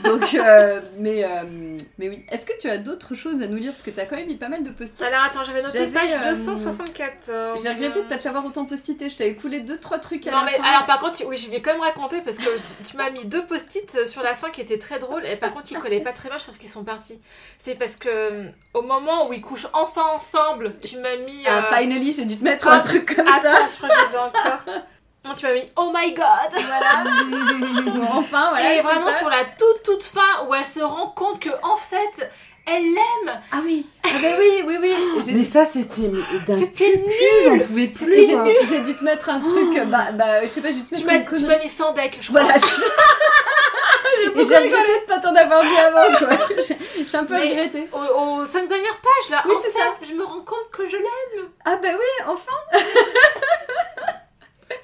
Donc, euh, [laughs] mais, euh, mais oui. Est-ce que tu as d'autres choses à nous lire? Parce que tu as quand même mis pas mal de post-it. Alors attends, j'avais noté page euh, 274. J'ai regretté de pas te l'avoir autant post-ité, je t'avais coulé deux trois trucs à Non la mais fin. alors par contre, oui, je vais quand même raconter parce que tu, tu m'as mis deux post-it euh, sur la fin qui étaient très drôles et par contre ils collaient pas très bien, je pense qu'ils sont partis. C'est parce que euh, au moment où ils couchent enfin ensemble, tu m'as mis Ah, euh, finally, j'ai dû te mettre un truc comme Attends, ça. je crois que je les ai encore. [laughs] Non, tu m'as mis Oh my god [laughs] Bon, enfin, voilà. Et vraiment sur la toute toute fin où elle se rend compte que en fait elle l'aime Ah oui, ah ben oui, oui, oui. [gasps] Mais ça, c'était C'était cul, j'en pouvais plus. j'ai dû, j'ai dû te mettre un truc, bah, bah, je sais pas, j'ai dû te Tu mettre tu m'as mis sans deck, je crois. Voilà, c'est ça. [laughs] Et j'ai regretté de pas t'en avoir dit avant, quoi. [laughs] J'ai un peu Mais- regretté. Aux, aux cinq dernières pages, là, Oui, en fait, je me rends compte que je l'aime. Ah bah oui, enfin.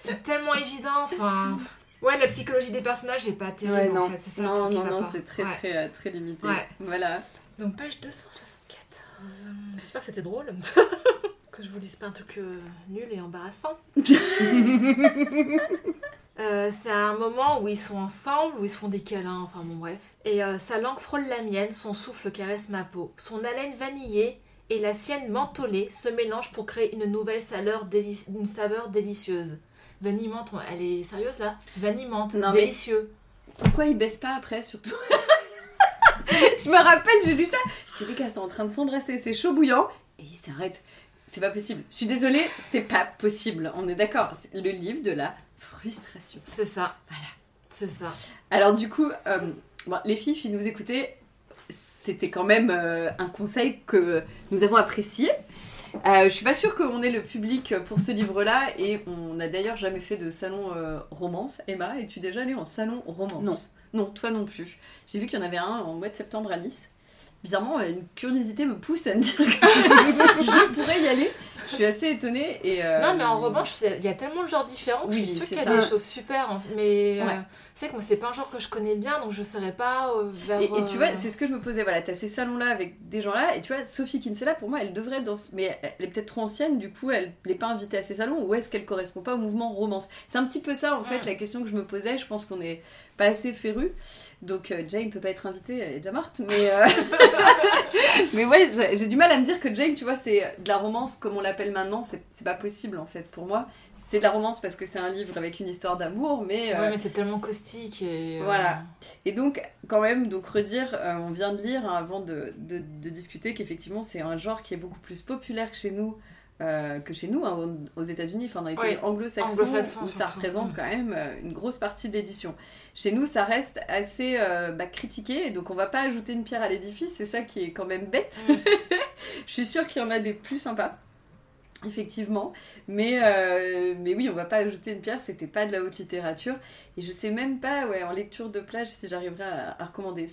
C'est tellement évident, enfin... Ouais, la psychologie des personnages est pas terrible, Ouais, en non, fait. C'est ça le non, qui non, va non, pas. c'est très, Ouais. très, euh, très limité. Ouais. Voilà. Donc, page 274. J'espère que c'était drôle. [laughs] que je vous lise pas un truc euh, nul et embarrassant. [laughs] Euh, c'est un moment où ils sont ensemble, où ils se font des câlins, enfin bon bref. Et euh, sa langue frôle la mienne, son souffle caresse ma peau. Son haleine vanillée et la sienne mentholée se mélangent pour créer une nouvelle saveur, déli- une saveur délicieuse. Vanille menthe, elle est sérieuse là? Vanille menthe, Non, mais- délicieux. Pourquoi ils baissent pas après, surtout? [laughs] Je me rappelle, j'ai lu ça. Je dis, les gars, sont en train de s'embrasser, c'est chaud bouillant. Et ils s'arrêtent. C'est pas possible. Je suis désolée, c'est pas possible. On est d'accord. C'est le livre de la frustration. C'est ça. Voilà. C'est ça. Alors du coup, euh, bon, les filles, si nous écoutez, c'était quand même euh, un conseil que nous avons apprécié. Euh, je suis pas sûre qu'on ait le public pour ce livre-là et on n'a d'ailleurs jamais fait de salon euh, romance. Emma, es-tu déjà allée en salon romance? Non. Non, toi non plus. J'ai vu qu'il y en avait un en mois de septembre à Nice. Bizarrement, euh, une curiosité me pousse à me dire que [laughs] je pourrais y aller. Je suis assez étonnée et... euh, Non, mais en revanche, il y a tellement de genres différents que Oui, je suis sûre qu'il y a ça. des choses super. Mais euh, Ouais. c'est que moi, c'est pas un genre que je connais bien, donc je saurais pas euh, vers. Et, et tu vois, euh, c'est ce que je me posais. Voilà, t'as ces salons-là avec des gens-là, et tu vois, Sophie Kinsella, pour moi, elle devrait être dans. Mais elle est peut-être trop ancienne, du coup, elle n'est pas invitée à ces salons, ou est-ce qu'elle correspond pas au mouvement romance? C'est un petit peu ça, en fait, la question que je me posais. Je pense qu'on n'est pas assez féru. Donc, euh, Jane peut pas être invitée, elle est déjà morte, mais. euh, [laughs] mais ouais, j'ai- du mal à me dire que Jane, tu vois, c'est de la romance comme on l'appelle maintenant, c'est pas possible, en fait, pour moi. C'est de la romance parce que c'est un livre avec une histoire d'amour, mais. euh, Ouais, mais c'est tellement caustique et. euh, Voilà. Et donc, quand même, donc redire, euh, on vient de lire hein, avant de, de- de discuter qu'effectivement, c'est un genre qui est beaucoup plus populaire que chez nous. Euh, que chez nous, hein, aux États-Unis, enfin dans les pays Oui, anglo-saxons, anglo-saxons où ça représente quand même euh, une grosse partie de l'édition. Chez nous, ça reste assez euh, bah, critiqué, donc on va pas ajouter une pierre à l'édifice, c'est ça qui est quand même bête. Mm. [laughs] Je suis sûre qu'il y en a des plus sympas. Effectivement, mais, euh, mais oui, on va pas ajouter une pierre, c'était pas de la haute littérature. Et je sais même pas, ouais, en lecture de plage, si j'arriverai à, à recommander.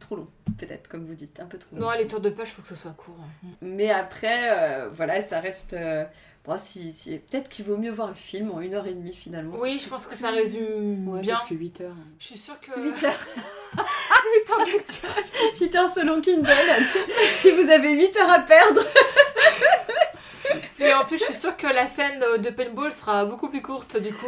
Trop long, peut-être, comme vous dites, un peu trop long. Non, les tours de page, faut que ce soit court. Mais après, euh, voilà, ça reste. euh, bon, si, si- peut-être qu'il vaut mieux voir le film en une heure et demie finalement. Oui, je pense que ça résume Ouais, bien. parce que 8 heures. Je suis sûre que. 8 heures, [laughs] 8 heures de lecture. 8 heures selon Kindle. si vous avez 8 heures à perdre. Mais en plus, je suis sûre que la scène de paintball sera beaucoup plus courte du coup.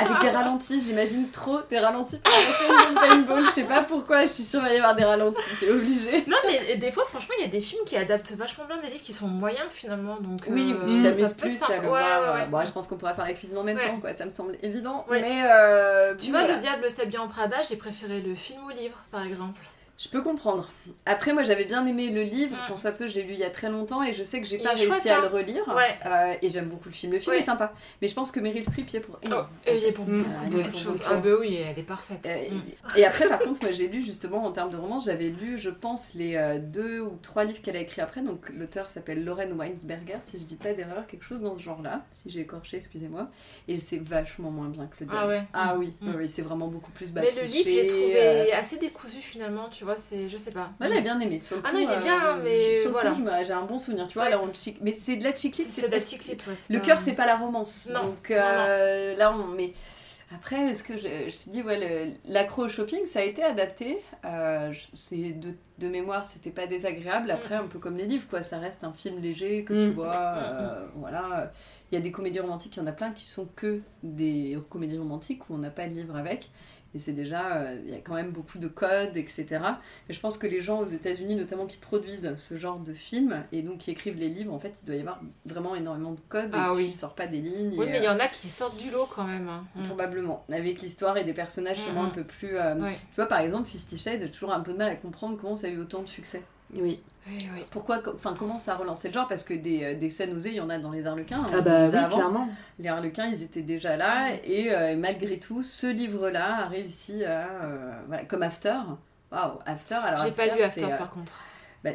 avec des ralentis, j'imagine trop des ralentis pour la scène de paintball. Je sais pas pourquoi, je suis sûre qu'il va y avoir des ralentis, c'est obligé. Non, mais des fois, franchement, il y a des films qui adaptent vachement bien des livres qui sont moyens finalement. Donc, Oui, euh, tu ça t'amuses peut être plus sympa. à le Ouais, voir. ouais, ouais. Bon, je pense qu'on pourra faire la cuisine en même Ouais. temps, quoi. Ça me semble évident. Ouais. Mais euh, Tu vois, voilà. Le Diable s'habille en Prada, j'ai préféré le film au livre, par exemple. Je peux comprendre. Après, moi, j'avais bien aimé le livre, Mm. tant soit peu, je l'ai lu il y a très longtemps et je sais que j'ai pas est réussi chouette, à hein. le relire. Ouais. Euh, et j'aime beaucoup le film. Le film Ouais. est sympa. Mais je pense que Meryl Streep y est pour. Oh, il y a pour beaucoup, de choses. Ah, bah oui, elle est parfaite. Euh, Mm. Et après, par contre, moi j'ai lu justement en termes de romance, j'avais lu, je pense, les euh, deux ou trois livres qu'elle a écrits après. Donc l'auteur s'appelle Lauren Weinsberger, si je dis pas d'erreur, quelque chose dans ce genre-là. Si j'ai écorché, excusez-moi. Et c'est vachement moins bien que le Ah Diable. ouais. Ah oui, Mm. oui, oui, c'est vraiment beaucoup plus bas Mais le livre, j'ai trouvé assez décousu finalement, tu vois, c'est. Je sais pas. Moi j'avais bien aimé. Sur le Ah coup, non, il est bien, euh, mais sur le voilà. coup, j'ai un bon souvenir. Tu vois, Ouais. là, on chic- mais c'est de la chiclite. C'est de la cyclite, ouais. Le pas- cœur, c'est pas la romance. Non. Donc euh, là, on. Mais après, est-ce que je, je te dis, ouais, le- l'accro au shopping, ça a été adapté. Euh, c'est de, de mémoire, c'était pas désagréable. Après, un peu comme les livres, quoi. Ça reste un film léger que tu Mm. vois. euh, voilà. Il y a des comédies romantiques, il y en a plein qui sont que des comédies romantiques où on n'a pas de livre avec. Et c'est déjà, euh, il y a quand même beaucoup de codes, etc. Mais je pense que les gens aux États-Unis, notamment qui produisent ce genre de films et donc qui écrivent les livres, en fait, il doit y avoir vraiment énormément de codes. Ah et oui. Tu ne sors pas des lignes. Oui, et, mais il y euh, en a qui sortent du lot quand même. hein. Mm. Probablement, avec l'histoire et des personnages sûrement un peu plus. euh, Ouais. Tu vois, par exemple, Fifty Shades, j'ai toujours un peu de mal à comprendre comment ça a eu autant de succès. Oui. Oui, oui. Pourquoi, enfin, comment ça a relancé le genre? Parce que des, euh, des scènes osées, il y en a dans les Harlequins. hein, Ah bah oui, avant. clairement. Les Harlequins, ils étaient déjà là, et euh, malgré tout, ce livre-là a réussi à. euh, voilà, comme After. Waouh, After, alors. J'ai pas After, lu After euh, par contre. bah,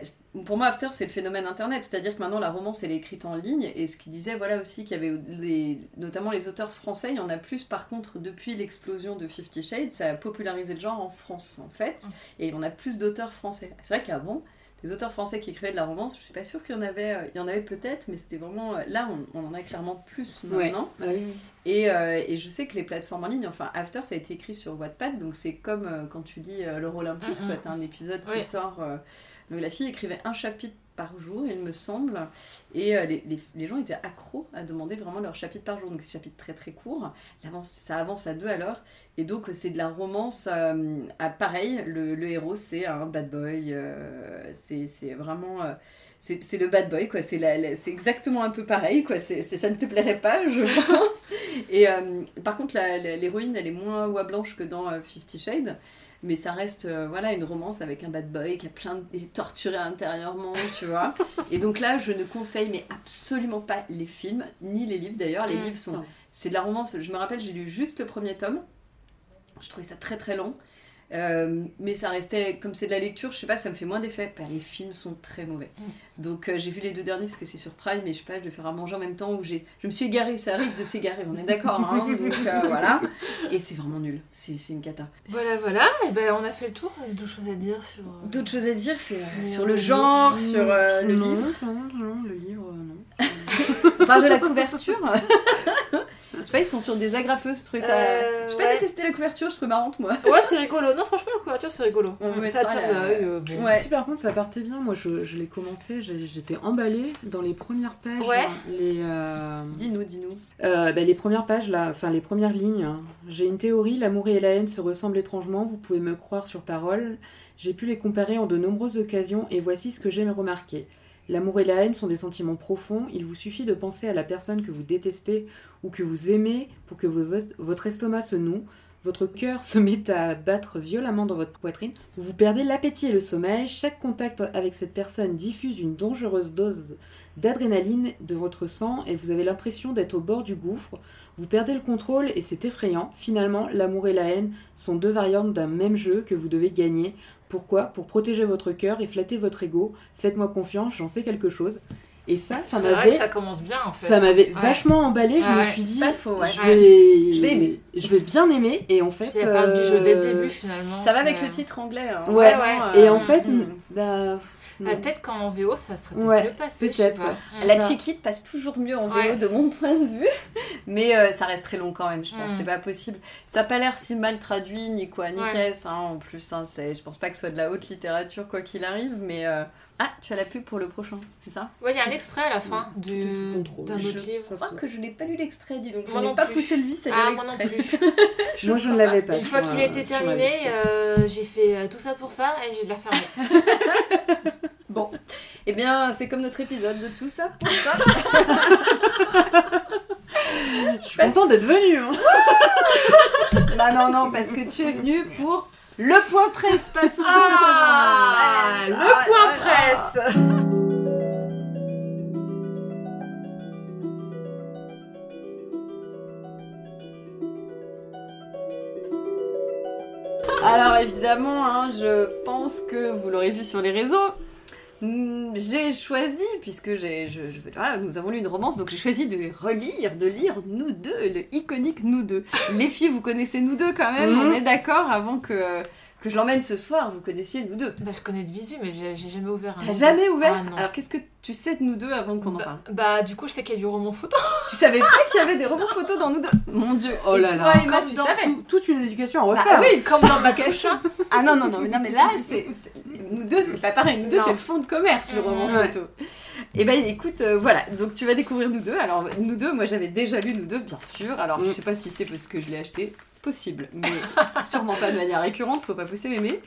pour moi, After, c'est le phénomène Internet. C'est-à-dire que maintenant, la romance, elle est écrite en ligne. Et ce qui disait, voilà aussi, qu'il y avait les, notamment les auteurs français. Il y en a plus, par contre, depuis l'explosion de Fifty Shades. Ça a popularisé le genre en France, en fait. Et on a plus d'auteurs français. C'est vrai qu'avant, des auteurs français qui écrivaient de la romance, je suis pas sûre qu'il y en avait. euh, Il y en avait peut-être, mais c'était vraiment. euh, Là, on, on en a clairement plus maintenant. Ah. Et, euh, et je sais que les plateformes en ligne, enfin After, ça a été écrit sur Wattpad, donc c'est comme euh, quand tu lis Olympus, Mhm. quoi, t'as un épisode qui sort. donc la fille écrivait un chapitre par jour, il me semble, et euh, les, gens étaient accros à demander vraiment leur chapitre par jour, donc des chapitres très très. L'avance- ça avance à deux à l'heure, et donc c'est de la romance euh, à pareil, le, héros c'est un bad boy, euh, c'est c'est vraiment. c'est c'est le bad boy, quoi. C'est c'est exactement un peu pareil, quoi. C'est c'est- ça ne te plairait pas, je [laughs] pense. Et par contre, l'héroïne, elle est moins oie blanche que dans Fifty Shades. Mais ça reste euh, voilà, une romance avec un bad boy qui a plein de est torturé intérieurement, tu vois. [laughs] Et donc là, je ne conseille mais absolument pas les films, ni les livres d'ailleurs. Les Mm. livres sont. C'est de la romance. Je me rappelle, j'ai lu juste le premier tome. Je trouvais ça très très long. Euh, mais ça restait, comme c'est de la lecture, je sais pas, ça me fait moins d'effet. Bah, les films sont très mauvais. Donc euh, j'ai vu les deux derniers parce que c'est sur Prime, mais je sais pas, je vais faire à manger en même temps où j'ai, je me suis égarée. Ça arrive de s'égarer, on est d'accord, hein [laughs] Donc euh, voilà. Et c'est vraiment nul. C'est c'est une cata. Voilà, voilà. Et ben, on a fait le tour. Il y a d'autres choses à dire sur. D'autres choses à dire, c'est euh, sur le genre, sur euh, le non, livre. Non, non, le livre, euh, non. On parle de la couverture. je sais pas, ils sont sur des agrafeuses. Je trouvais ça. Euh, je sais pas ouais. détesté la couverture, je trouve marrante moi. Ouais, c'est rigolo. Non, franchement, la couverture, c'est rigolo. On ça attire la- l'œil. euh, bon. Ouais. Si par contre ça partait bien, moi je, je l'ai commencé, j'étais emballée dans les premières pages. Ouais. Les, euh, Dis-nous, dis-nous. euh, bah, les premières pages, là, enfin les premières lignes. hein. J'ai une théorie, l'amour et la haine se ressemblent étrangement, vous pouvez me croire sur parole. J'ai pu les comparer en de nombreuses occasions et voici ce que j'ai remarqué. L'amour et la haine sont des sentiments profonds, il vous suffit de penser à la personne que vous détestez ou que vous aimez pour que votre estomac se noue, votre cœur se met à battre violemment dans votre poitrine, vous perdez l'appétit et le sommeil, chaque contact avec cette personne diffuse une dangereuse dose d'adrénaline de votre sang et vous avez l'impression d'être au bord du gouffre, vous perdez le contrôle et c'est effrayant. Finalement, l'amour et la haine sont deux variantes d'un même jeu que vous devez gagner. Pourquoi? Pour protéger votre cœur et flatter votre ego. Faites-moi confiance, j'en sais quelque chose. Et ça, ça C'est vrai que m'avait ça commence bien en fait. ça m'avait Ouais. vachement emballé. Je Ah me ouais, suis dit, Pas faux, ouais. je vais, Je vais aimer. je vais bien aimer. Et en fait, parle du jeu dès le euh, début finalement. Ça va avec le titre anglais. hein. Ouais, Vraiment, Et euh, en fait, mm. bah, Ah, non. peut-être qu'en VO, ça serait peut-être Ouais, mieux passé. je sais peut-être, pas. ouais. La chiquite passe toujours mieux en VO Ouais. de mon point de vue, [laughs] mais euh, ça reste très long quand même, je pense. Mm. C'est pas possible. Ça a pas l'air si mal traduit, ni quoi, ni Ouais. qu'est-ce. hein, en plus, hein, c'est, je pense pas que ce soit de la haute littérature quoi qu'il arrive, mais euh, ah, tu as la pub pour le prochain, c'est ça? Ouais, il y a un extrait à la fin du... d'un Je- autre livre. Je crois que je n'ai pas lu l'extrait, dis donc. Je n'ai pas plus. poussé le vice à lire Ah, moi non plus. Je [laughs] Moi, je ne l'avais pas. Une fois qu'il était terminé, euh, j'ai fait tout ça pour ça et j'ai de la fermer. [laughs] Eh bien, c'est comme notre épisode de tout ça pour ça. Je suis contente d'être venue. hein. bah non, non, parce que tu es venu pour le point presse, pas sous Ah, le point presse Alors évidemment, hein, je pense que vous l'aurez vu sur les réseaux. Hmm, J'ai choisi, puisque j'ai, je, je- voilà, nous avons lu une romance, donc j'ai choisi de relire, de lire Nous deux, le iconique Nous deux. Les filles, vous connaissez Nous deux quand même, Mhm. on est d'accord, avant que, que je l'emmène ce soir, vous connaissiez Nous deux. Bah, je connais de visu, mais j'ai jamais ouvert un. T'as jamais ouvert Ah, non. Alors qu'est-ce que tu sais de Nous deux avant qu'on en bah, parle? bah, du coup, je sais qu'il y a du roman photo. [laughs] Tu savais pas qu'il y avait des romans photos dans Nous deux? Mon dieu Oh Et là toi, là. Emma, Comme tu dans savais Tout- toute une éducation à Bah refaire. oui, Comme dans Batoucha. Ah non, non, non, mais, non, mais là, [laughs] c'est, nous deux, c'est pas pareil. Nous deux, c'est le fond de commerce, le roman Ouais. photo. Et ben, écoute, euh, voilà. Donc, tu vas découvrir nous deux. Alors, nous deux, moi, j'avais déjà lu nous deux, bien sûr. Alors, je Mm. sais pas si c'est parce que je l'ai acheté. Possible, mais [laughs] sûrement pas de manière récurrente, faut pas pousser mémé.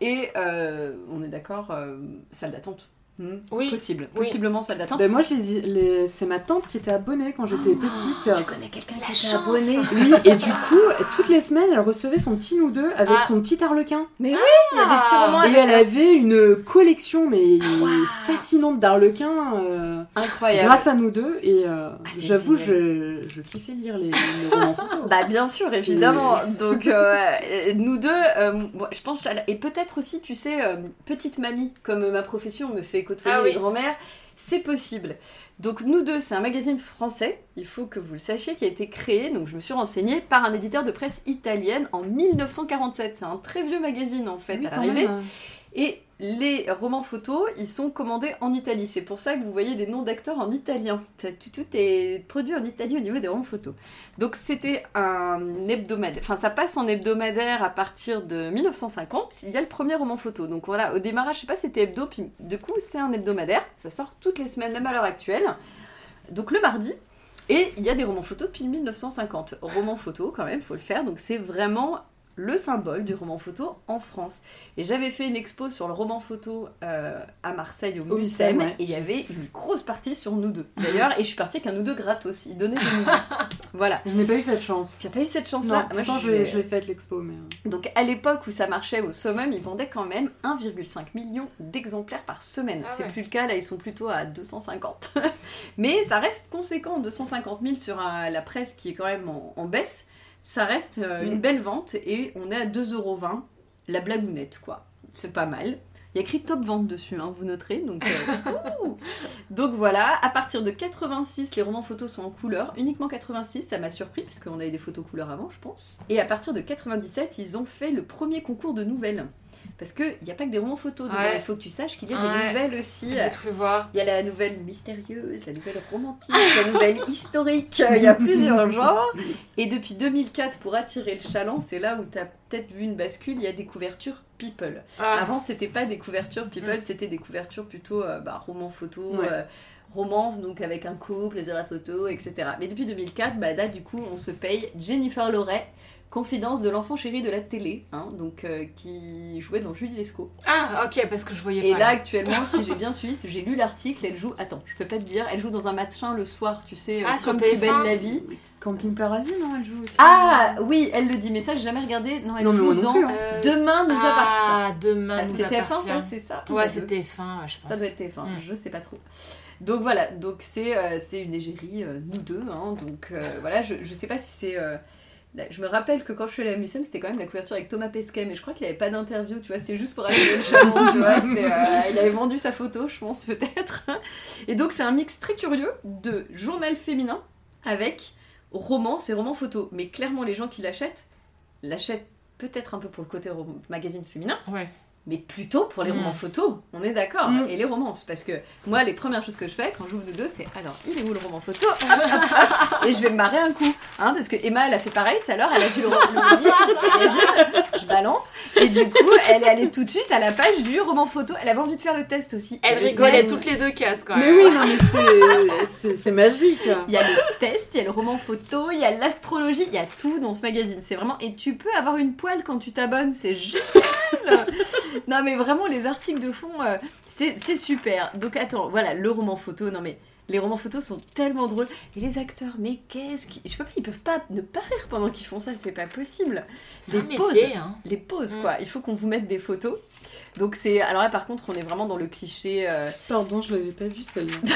Et euh, on est d'accord, euh, salle d'attente. Hmm, Oui. Possible. Oui. Possiblement, ça date. Ben moi, je les, les- c'est ma tante qui était abonnée quand j'étais petite. Tu connais quelqu'un qui était chance. abonné Oui, et du coup, toutes les semaines, elle recevait son petit nous deux avec Ah. son petit arlequin. Mais oui, il y a des petits romans Et elle avait une collection mais Wow. fascinante d'arlequins euh, incroyable. grâce à nous deux. Et euh, Ah, j'avoue, je, je kiffais lire les, les romans photos. [laughs] Bah bien sûr, évidemment. Donc euh, nous deux, euh, moi, je pense, et peut-être aussi, tu sais, euh, petite mamie, comme ma profession me fait côtoyer Ah les oui. grands-mères, c'est possible. Donc nous deux, c'est un magazine français, il faut que vous le sachiez, qui a été créé, donc je me suis renseignée, par un éditeur de presse italienne en 1947. C'est un très vieux magazine en fait Oui, à l'arrivée. Et les romans photos, ils sont commandés en Italie. C'est pour ça que vous voyez des noms d'acteurs en italien. Tout, tout est produit en Italie au niveau des romans photos. Donc c'était un hebdomadaire. Enfin, ça passe en hebdomadaire à partir de 1950. Il y a le premier roman photo. Donc voilà, au démarrage, je sais pas, c'était hebdo. Puis du coup, c'est un hebdomadaire. Ça sort toutes les semaines, même à l'heure actuelle. Donc le mardi. Et il y a des romans photos depuis 1950. Romans photo, quand même, faut le faire. Donc c'est vraiment le symbole du roman photo en France. Et j'avais fait une expo sur le roman photo euh, à Marseille au, Au Mucem, ouais. et il y avait une grosse partie sur nous deux. D'ailleurs, et je suis partie avec un nous deux gratos. Des nouvelles. [laughs] voilà. Je n'ai pas eu cette chance. Tu n'as pas eu cette chance-là Moi, je l'ai faite l'expo, mais. euh, Donc à l'époque où ça marchait au summum, ils vendaient quand même 1,5 million d'exemplaires par semaine. Ah C'est ouais. plus le cas, là ils sont plutôt à 250. [laughs] Mais ça reste conséquent, 250 000 sur un- la presse qui est quand même en, en baisse. Ça reste euh, une Mm. belle vente et on est à 2,20€ la blagounette quoi. C'est pas mal. Il y a écrit top vente dessus, hein, vous noterez. Donc, euh, [laughs] donc voilà, à partir de 86, les romans photos sont en couleur. Uniquement 86, ça m'a surpris parce qu'on avait des photos couleur avant, je pense. Et à partir de 97, ils ont fait le premier concours de nouvelles. Parce qu'il n'y a pas que des romans photos Ouais. il faut que tu saches qu'il y a Ouais. des nouvelles aussi. J'ai cru voir. Il y a la nouvelle mystérieuse, la nouvelle romantique, la nouvelle [laughs] historique. Il y a plusieurs [laughs] genres. Et depuis 2004, pour attirer le chaland, c'est là où tu as peut-être vu une bascule, il y a des couvertures people. Ah. Avant, c'était pas des couvertures people, Mm. c'était des couvertures plutôt euh, bah, romans photo, Ouais. euh, romance, donc avec un couple, sur la photo, etc. Mais depuis 2004, bah, là, du coup, on se paye Jennifer Loret. Confidence de l'enfant chéri de la télé, hein, donc euh, qui jouait dans Julie Lescaut. Ah, ok, parce que je voyais Et pas. là, actuellement, si j'ai [laughs] bien suivi, j'ai lu l'article, elle joue. Attends, je peux pas te dire, elle joue dans un machin le soir, tu sais, Ah, euh, sur comme plus TF1. belle la vie. Camping Paradis, non, elle joue aussi. Ah, oui, elle le dit, mais ça, j'ai jamais regardé. Non, elle Non, joue dans plus, hein. Euh, Demain nous appartient. Ah, demain nous C'était F1, appartient. ça, c'est ça Ouais, Ou c'était F1, ouais, je pense. Ça doit être TF1, Mm. je sais pas trop. Donc voilà, donc c'est euh, c'est une égérie, euh, nous deux. Hein, donc euh, voilà, je, je sais pas si c'est. là, je me rappelle que quand je suis allée à Mucem, c'était quand même la couverture avec Thomas Pesquet, mais je crois qu'il avait pas d'interview, tu vois, c'était juste pour aller le chaland, tu vois. [laughs] euh, il avait vendu sa photo, je pense, peut-être. Et donc c'est un mix très curieux de journal féminin avec romance et roman photo. Mais clairement, les gens qui l'achètent, l'achètent peut-être un peu pour le côté magazine féminin Ouais. Mais plutôt pour les Mm. romans photos, on est d'accord, Mm. et les romances, parce que moi, les premières choses que je fais quand j'ouvre nous deux, c'est alors, il est où le roman photo? Hop, hop, hop. Et je vais me marrer un coup, hein, parce que Emma, elle a fait pareil tout à l'heure, elle a vu le, le magazine, je balance, et du coup, elle est allée tout de suite à la page du roman photo, elle avait envie de faire le test aussi. Elle Et le rigolait toutes les deux cases, quoi. Mais oui, non, mais c'est magique. [laughs] Il y a le test, il y a le roman photo, il y a l'astrologie, il y a tout dans ce magazine. C'est vraiment. Et tu peux avoir une poêle quand tu t'abonnes, c'est génial [laughs] Non, mais vraiment, les articles de fond, euh, c'est super. Donc, attends, voilà, le roman photo, non mais. Les romans photos sont tellement drôles. Et les acteurs, mais qu'est-ce qu'ils. Je sais pas, ils peuvent pas ne pas rire pendant qu'ils font ça, c'est pas possible. C'est un des pauses. métier, hein. Les pauses, Mm. quoi. Il faut qu'on vous mette des photos. Donc, c'est. Alors là, par contre, on est vraiment dans le cliché. euh, Pardon, je l'avais pas vue celle-là. [laughs]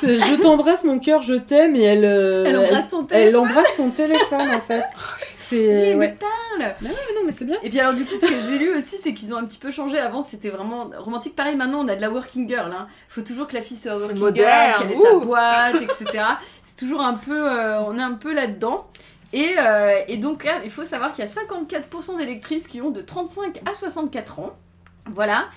C'est je t'embrasse, mon cœur, je t'aime, et elle. euh, Elle embrasse son elle téléphone. embrasse son téléphone en fait. [laughs] C'est. Oui, Ouais. mais Mais non, mais c'est bien. Et puis alors du coup ce que j'ai lu aussi c'est qu'ils ont un petit peu changé. Avant c'était vraiment romantique. Pareil maintenant on a de la working girl. Hein. Faut toujours que la fille soit working moderne, girl, qu'elle ait sa boîte, [laughs] etc. c'est toujours un peu, euh, on est un peu là-dedans. Et, euh, et donc il faut savoir qu'il y a 54% d'électrices qui ont de 35 à 64 ans. Voilà.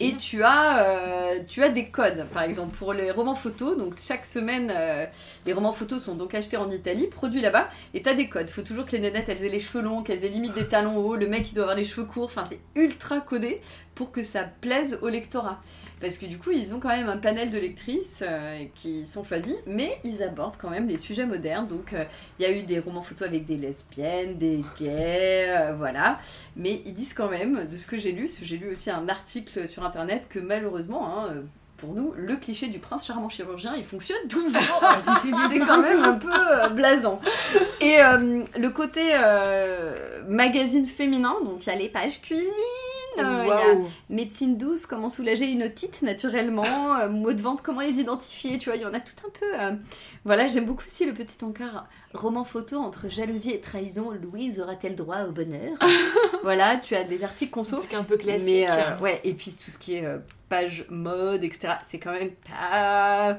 Et tu as, euh, tu as des codes, par exemple, pour les romans photos. Donc, chaque semaine, euh, les romans photos sont donc achetés en Italie, produits là-bas. Et tu as des codes. faut toujours que les nénettes, elles aient les cheveux longs, qu'elles aient limite des talons hauts. Le mec, il doit avoir les cheveux courts. Enfin, c'est ultra codé. Pour que ça plaise au lectorat. Parce que du coup, ils ont quand même un panel de lectrices euh, qui sont choisies, mais ils abordent quand même les sujets modernes. Donc, euh, il y a eu des romans photos avec des lesbiennes, des gays, euh, voilà. Mais ils disent quand même, de ce que j'ai lu, parce que j'ai lu aussi un article sur internet, que malheureusement, hein, pour nous, le cliché du prince charmant chirurgien, il fonctionne toujours. [laughs] C'est quand même un peu euh, blasant. Et euh, le côté euh, magazine féminin, donc il y a les pages cuisine, euh, il y a médecine douce, comment soulager une otite naturellement, euh, mots de vente, comment les identifier, tu vois, il y en a tout un peu. euh. Voilà, j'aime beaucoup aussi le petit encart roman photo entre jalousie et trahison, Louise aura-t-elle droit au bonheur? [laughs] Voilà, tu as des articles Un conso. truc un peu classique. Mais euh, ouais, et puis tout ce qui est page mode, etc., c'est quand même pas.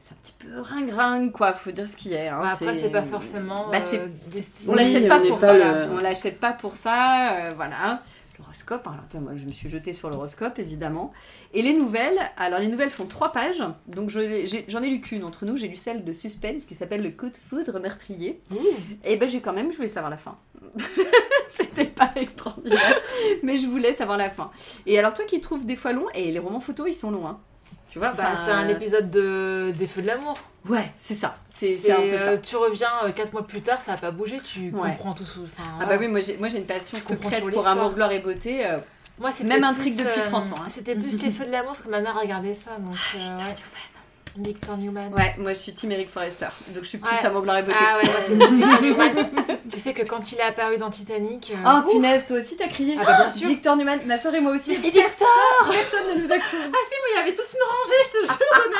C'est un petit peu ring-ring, quoi, faut dire ce qu'il y a. hein, Bah, après, c'est pas forcément. Bah, euh, destiné- On l'achète pas n'est pour pas ça. On l'achète pas pour ça, voilà. L'horoscope, alors attends, moi je me suis jetée sur l'horoscope évidemment. Et les nouvelles, alors les nouvelles font trois pages, donc j'en ai, lu qu'une entre nous, j'ai lu celle de suspense qui s'appelle Le coup de foudre meurtrier. Et ben j'ai quand même, je voulais savoir la fin. [laughs] C'était pas extraordinaire, mais je voulais savoir la fin. Et alors toi qui trouves des fois long, et les romans photos ils sont longs, hein. Tu vois, Bah, c'est un euh, épisode de... des Feux de l'amour. Ouais, c'est ça. C'est C'est c'est un peu ça. euh, tu reviens 4 mois plus tard, ça a pas bougé, tu Ouais. comprends tout. sous- enfin, Ah bah oui, moi j'ai une passion secrète pour. Amour, Gloire et Beauté. euh, Moi, Même truc depuis euh, 30 ans, hein. C'était plus [laughs] les feux de l'amour parce que ma mère regardait ça. Donc, euh, ouais. Victor Newman. Ouais, moi je suis Team Eric Forrester. Donc je suis plus Ouais. Amour, Gloire et Beauté. Ah ouais, moi, c'est Victor Newman. [laughs] tu sais que quand il est apparu dans Titanic. euh, Oh ouf. punaise, toi aussi t'as crié Ah bah, bien [gasps] sûr. Victor Newman, ma soeur et moi aussi. Mais c'est Personne- [laughs] Personne ne nous a cru. Ah si, mais il y avait toute une rangée, je te jure, [laughs] de.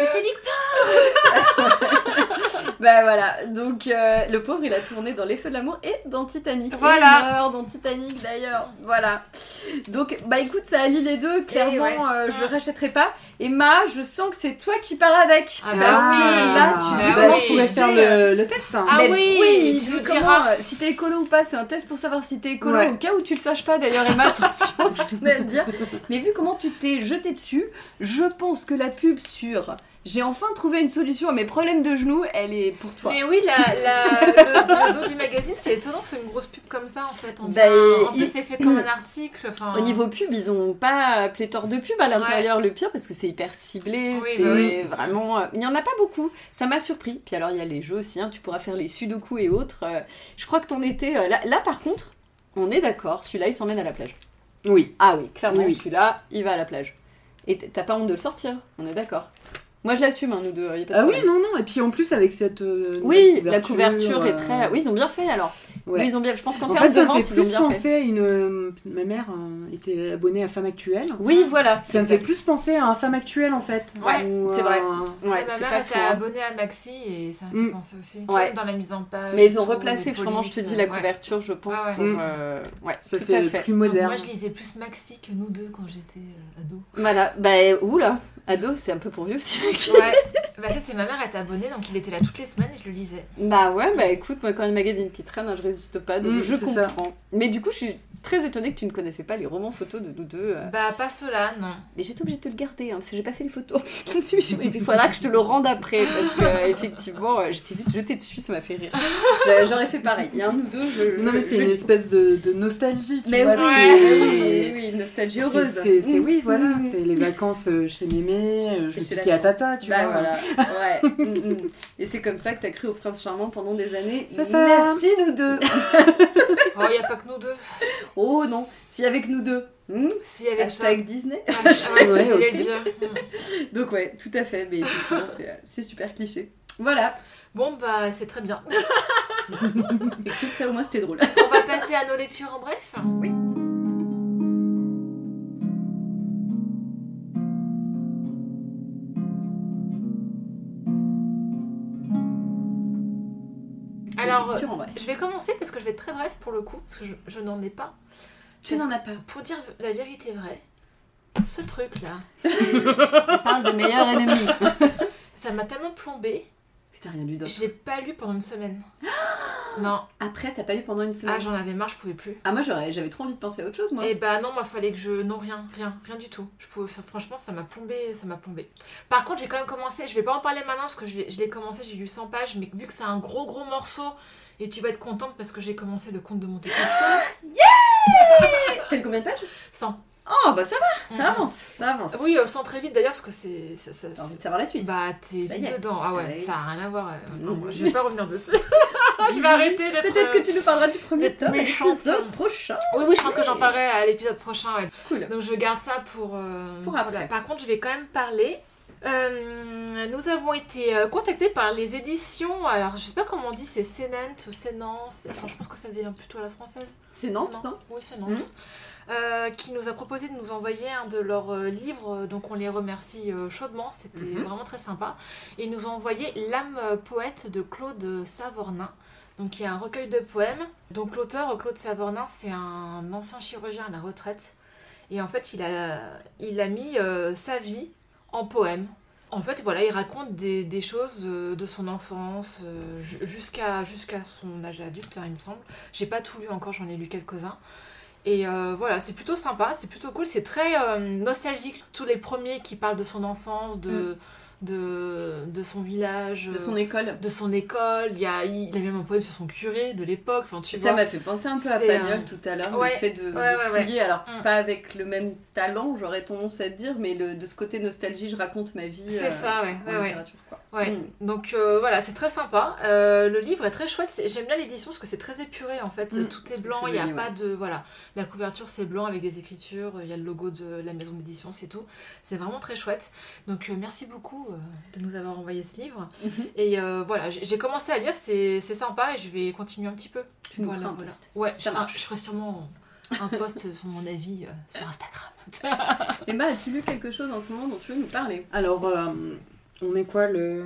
Mais c'est Victor Bah voilà, donc euh, le pauvre il a tourné dans Les Feux de l'amour et dans Titanic. Voilà. Et il meurt dans Titanic d'ailleurs. Voilà. Donc bah écoute, ça allie les deux. Clairement, ouais. euh, je rachèterai pas. Et Ma, je sens que c'est toi qui pars avec. Ah parce bah que oui. là, tu Ah bah oui. pourrais faire le, le test. hein. Ah Mais oui, tu nous comment, diras. euh, si t'es écolo ou pas, c'est un test pour savoir si t'es écolo, Ouais. au cas où tu le saches pas d'ailleurs, Emma, [laughs] attention, je tenais à le dire. Mais vu comment tu t'es jeté dessus, je pense que la pub sur j'ai enfin trouvé une solution à mes problèmes de genoux, elle est pour toi. Mais oui, la, la- le, le dos du magazine, c'est étonnant que ce soit une grosse pub comme ça en fait. On Bah, en il- plus, c'est fait comme un article. Enfin, Au niveau pub, ils ont pas pléthore de pub à l'intérieur, le pire, parce que c'est hyper ciblé, Oui, c'est bah oui. vraiment... euh, Il y en a pas beaucoup, ça m'a surpris. Puis alors, il y a les jeux aussi, hein, tu pourras faire les sudoku et autres. euh, Je crois que ton été... euh, Là, là, par contre, on est d'accord, celui-là, il s'emmène à la plage. Oui. Ah oui, clairement, Oui. celui-là, il va à la plage. Et t'as pas honte de le sortir, on est d'accord. Moi, je l'assume, hein, nous deux. y a pas de Ah oui, problème. non, non. Et puis en plus, avec cette. euh, Oui, la couverture est euh, très... Oui, ils ont bien fait, alors. ouais. Oui, ils ont bien... Je pense qu'en En termes fait, ça de me vente, fait ils ont plus bien fait. penser à une. euh, Ma mère euh, était abonnée à Femme Actuelle. Oui, voilà. Ça me fait exact. plus penser à un Femme Actuelle en fait. Ouais, Ou, c'est vrai. euh, Ouais, ma c'est mère pas était hein. abonnée à Maxi et ça me fait Mm. penser aussi. Ouais. Ouais. Dans la mise en page. Mais ils ont replacé, vraiment, je te dis, la ouais. couverture, je pense. Ah ouais. pour, Mm. euh, ouais, Ça tout fait à fait. plus Donc, moderne. moi, je lisais plus Maxi que nous deux quand j'étais euh, ado. Voilà, bah, oula, ado, c'est un peu pour vieux aussi. Ouais. [laughs] bah ça, c'est ma mère était abonnée, donc il était là toutes les semaines et je le lisais. bah ouais, bah écoute, moi, quand il y a un magazine qui traîne, hein, je résiste pas, donc Mm, je c'est ça. comprends. Mais du coup, je suis très étonnée que tu ne connaissais pas les romans photos de nous deux. euh. Bah pas cela, non. Mais j'étais obligée de te le garder, hein, parce que j'ai pas fait les photos. [laughs] Il faudra que je te le rende après, parce que effectivement, euh, je t'ai vu te jeter dessus, ça m'a fait rire. J'a- J'aurais fait pareil. Il y a un ou deux, je. Non mais c'est je- une espèce de, de nostalgie, tu Mais vois. oui, oui, oui, nostalgie heureuse. C'est, c'est- oui, voilà, c'est les vacances euh, chez Mémé, euh, je la à Tata, tu Bah vois. voilà, [laughs] ouais. Mm, mm. Et c'est comme ça que t'as cru au prince charmant pendant des années. C'est ça. Merci nous deux. [laughs] Oh, il y a pas que nous deux. Oh non, si avec nous deux. Hmm Si, avec Hashtag Disney. Ouais, ouais, aussi. dire. Mm. [laughs] Donc ouais, tout à fait. Mais [laughs] c'est, euh, c'est super cliché. Voilà. Bon, bah c'est très bien. [laughs] Écoute, ça au moins c'était drôle. On va passer à nos lectures en bref. Oui. Alors, je vais commencer parce que je vais être très bref pour le coup, parce que je, je n'en ai pas. Tu n'en as pas. Pour dire la vérité vraie, ce truc-là, [laughs] On parle de meilleur ennemi. [laughs] ça m'a tellement plombé, T'as rien lu d'autre. je l'ai pas lu pendant une semaine. [gasps] Non, Après, t'as pas lu pendant une semaine. ah j'en avais marre, je pouvais plus. Ah, moi j'aurais, j'avais trop envie de penser à autre chose, moi. Et bah non, il fallait que je. Non, rien, rien, rien du tout. Je pouvais faire... Franchement, ça m'a plombé, ça m'a plombé. Par contre, j'ai quand même commencé, je vais pas en parler maintenant parce que je l'ai- commencé, j'ai lu 100 pages, mais vu que c'est un gros gros morceau, et tu vas être contente parce que j'ai commencé le conte de Monte Cristo. [gasps] T'as combien de pages 100. Oh, bah ça va, ça Mhm. avance, ça avance. Oui, euh, sans très vite d'ailleurs, parce que c'est. ça- ça- T'as envie de savoir la suite. Bah, t'es vite dedans. Ah ouais, Ah oui. ça a rien à voir. euh, non, Mhm. je vais pas revenir dessus. [laughs] je vais arrêter d'être. Peut-être que euh, tu nous parleras du premier tome à l'épisode prochain. Oui, oui, je pense que j'en parlerai à l'épisode prochain. ouais. Cool. Donc je garde ça pour, euh, Pour après. Par contre, je vais quand même parler. Euh, nous avons été euh, contactés par les éditions. Alors, je sais pas comment on dit, c'est Sénant ou Sénant. Enfin, je pense que ça se dit plutôt à la française. C'est non? Oui, c'est Nantes. Mhm. Euh, qui nous a proposé de nous envoyer un de leurs euh, livres, donc on les remercie chaudement, c'était Mhm. vraiment très sympa. Et ils nous ont envoyé L'âme poète de Claude Savornin, donc qui est un recueil de poèmes. Donc l'auteur, Claude Savornin, c'est un ancien chirurgien à la retraite. Et en fait, il a, il a mis euh, sa vie en poème. En fait, voilà, il raconte des, choses euh, de son enfance euh, ju- jusqu'à jusqu'à son âge adulte, hein, il me semble. J'ai pas tout lu encore, j'en ai lu quelques-uns. Et euh, voilà, c'est plutôt sympa, c'est plutôt cool, c'est très nostalgique. Tous les premiers qui parlent de son enfance, de, de, de son village, De euh, son école. de son école. Il y a, il a même un poème sur son curé de l'époque. Enfin, tu Ça m'a fait penser un peu à C'est, Pagnol euh, tout à l'heure, ouais, le fait de, ouais, fouiller, alors Mm. pas avec le même talent, j'aurais tendance à te dire, mais le, de ce côté nostalgie, je raconte ma vie C'est euh, ça, ouais. en littérature. Quoi. Ouais, Mm. donc euh, voilà, c'est très sympa. Euh, le livre est très chouette. c'est- J'aime bien l'édition parce que c'est très épuré en fait. Mm. Tout est blanc, il n'y a pas de. Voilà, la couverture c'est blanc avec des écritures, il y a le logo de la maison d'édition, c'est tout. C'est vraiment très chouette. Donc euh, merci beaucoup euh, de nous avoir envoyé ce livre. Mhm. Et euh, voilà, j'ai commencé à lire, c'est c'est sympa et je vais continuer un petit peu. Tu nous Voilà, feras un voilà. post. Ouais, Ça je, marche. je ferai sûrement un post [laughs] sur mon avis euh, sur Instagram. [laughs] Emma, as-tu lu quelque chose en ce moment dont tu veux nous parler? Alors, euh, on est quoi le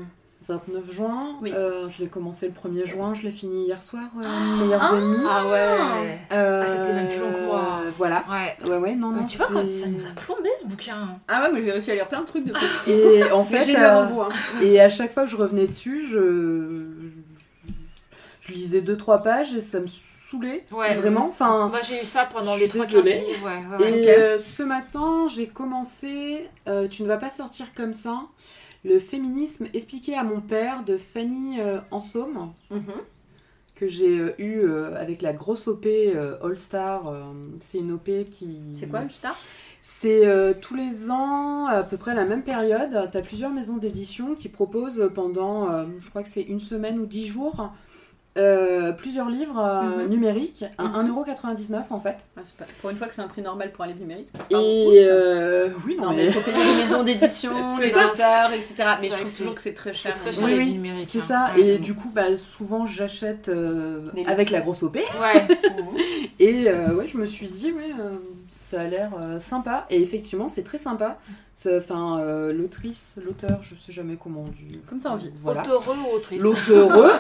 29 juin Oui. Euh, Je l'ai commencé le 1er juin, je l'ai fini hier soir, euh, Meilleurs Ah ennemis. Ah ouais Euh, Ah, c'était même plus long que moi. Voilà. Ouais. Ouais, ouais, non, non. Mais tu vois, ça nous a plombé ce bouquin. Ah ouais, mais j'ai réussi à lire plein de trucs de Et en [laughs] fait, j'ai le euh, hein. et à chaque fois que je revenais dessus, je, je lisais deux trois pages et ça me saoulait. Ouais. Vraiment. Enfin, Moi j'ai eu ça pendant les suis trois quarts désolée. du livre, ouais, ouais. Et euh, ce matin, j'ai commencé euh, Tu ne vas pas sortir comme ça. Le féminisme expliqué à mon père de Fanny euh, Ansaume, Mhm. que j'ai euh, eu euh, avec la grosse OP All Star. c'est une OP qui. C'est quoi le star? C'est euh, tous les ans, à peu près la même période. Tu as plusieurs maisons d'édition qui proposent pendant, euh, je crois que c'est une semaine ou dix jours, euh, plusieurs livres euh, Mhm. numériques à Mhm. 1,99€ en fait. Ah, pas- Pour une fois que c'est un prix normal pour un livre numérique. Et oui, euh, oui, non, Non, mais mais il faut payer les maisons d'édition, [laughs] les auteurs, etc. Mais je trouve toujours que c'est très C'est cher. très cher Oui, les oui, livres numériques. c'est hein. ça. Ouais. Et du coup, bah, souvent j'achète euh, avec la grosse OP. Ouais. [laughs] Et euh, ouais, je me suis dit, ouais, euh, ça a l'air euh, sympa. Et effectivement, c'est très sympa. Enfin, euh, l'autrice, l'auteur, je sais jamais comment on dit. Comme t'as envie. Voilà. Ou autrice L'auteureux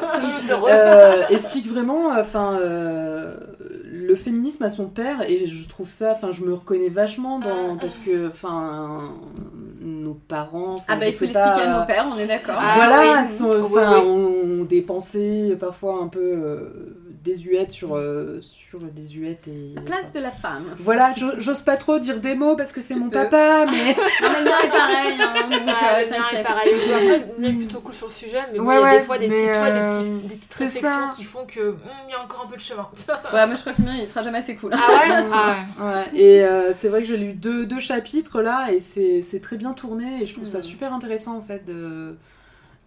Auteureux. [laughs] euh, explique vraiment enfin euh, le féminisme à son père et je trouve ça enfin je me reconnais vachement dans Ah. parce que enfin nos parents Ah bah il faut l'expliquer pas, à nos pères, on est d'accord. Ah, voilà, oui. sont- Oui, enfin, oui. ont des pensées parfois un peu désuètes sur, euh, sur le désuètes et. La place de la femme. Voilà, j'o- j'ose pas trop dire des mots parce que c'est mon peux. papa, mais. [laughs] Non, mais le mien est pareil, hein, [laughs] Ah, euh, le mien est t'inquiète. pareil. [laughs] Est plutôt cool sur le sujet, mais bon, Ouais, il y a des fois des petites, tu vois, des, euh, petits- des petites réflexions ça. qui font que hum, il y a encore un peu de chemin. Ouais, moi je crois que le mien il sera jamais assez cool. ah ouais Ah ouais. Ouais, et euh, c'est vrai que j'ai lu deux, deux chapitres là et c'est c'est très bien tourné et je trouve ça Mm. super intéressant en fait de,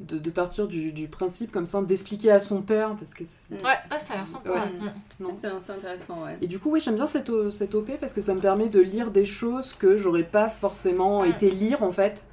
de, de partir du, du principe comme ça, d'expliquer à son père parce que c'est- Mm. Ouais, ah, ça a l'air sympa. Ouais. Non. C'est intéressant, ouais. Et du coup, oui, j'aime bien cette, cette OP parce que ça me permet de lire des choses que j'aurais pas forcément Mm. été lire en fait.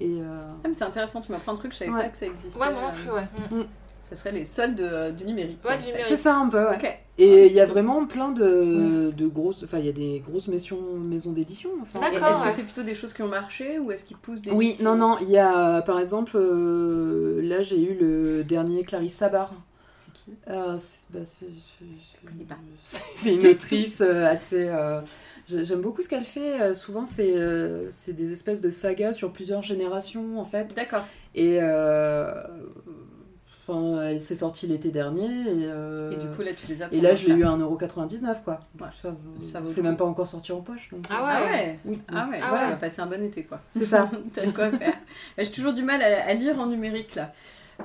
Et euh, Ah, mais c'est intéressant, tu m'apprends un truc, je savais Ouais. pas que ça existait. Ouais, moi non euh, plus, ouais. Hum. Ça serait les soldes de- du numérique. Ouais, en du fait. numérique. c'est ça un peu, ouais. Et Ah, il y a vraiment plein de, de grosses. Enfin, il y a des grosses maisons, maisons d'édition. Enfin, D'accord. Est-ce que c'est plutôt des choses qui ont marché ou est-ce qu'ils poussent des. Oui, non, non, il y a par exemple, euh, là j'ai eu le dernier Clarisse Sabar. C'est qui? Euh, c'est bah, c'est- c'est- c'est- connais pas. [laughs] c'est une autrice euh, assez. euh, j'ai- J'aime beaucoup ce qu'elle fait. souvent, c'est euh, c'est des espèces de sagas sur plusieurs générations en fait. D'accord. Et euh, enfin, elle s'est sortie l'été dernier. Et, euh, Et du coup, là, tu les as et là, je l'ai eu à 1,99€ quoi. Ouais. Ça, vaut- Ça vaut c'est même pas encore sorti en poche. donc, Ah euh, Ah ouais. ouais oui, Ah ouais, Ah ouais, ouais. passer un bon été quoi. C'est ça. [laughs] T'as de quoi faire. J'ai toujours du mal à, à lire en numérique là.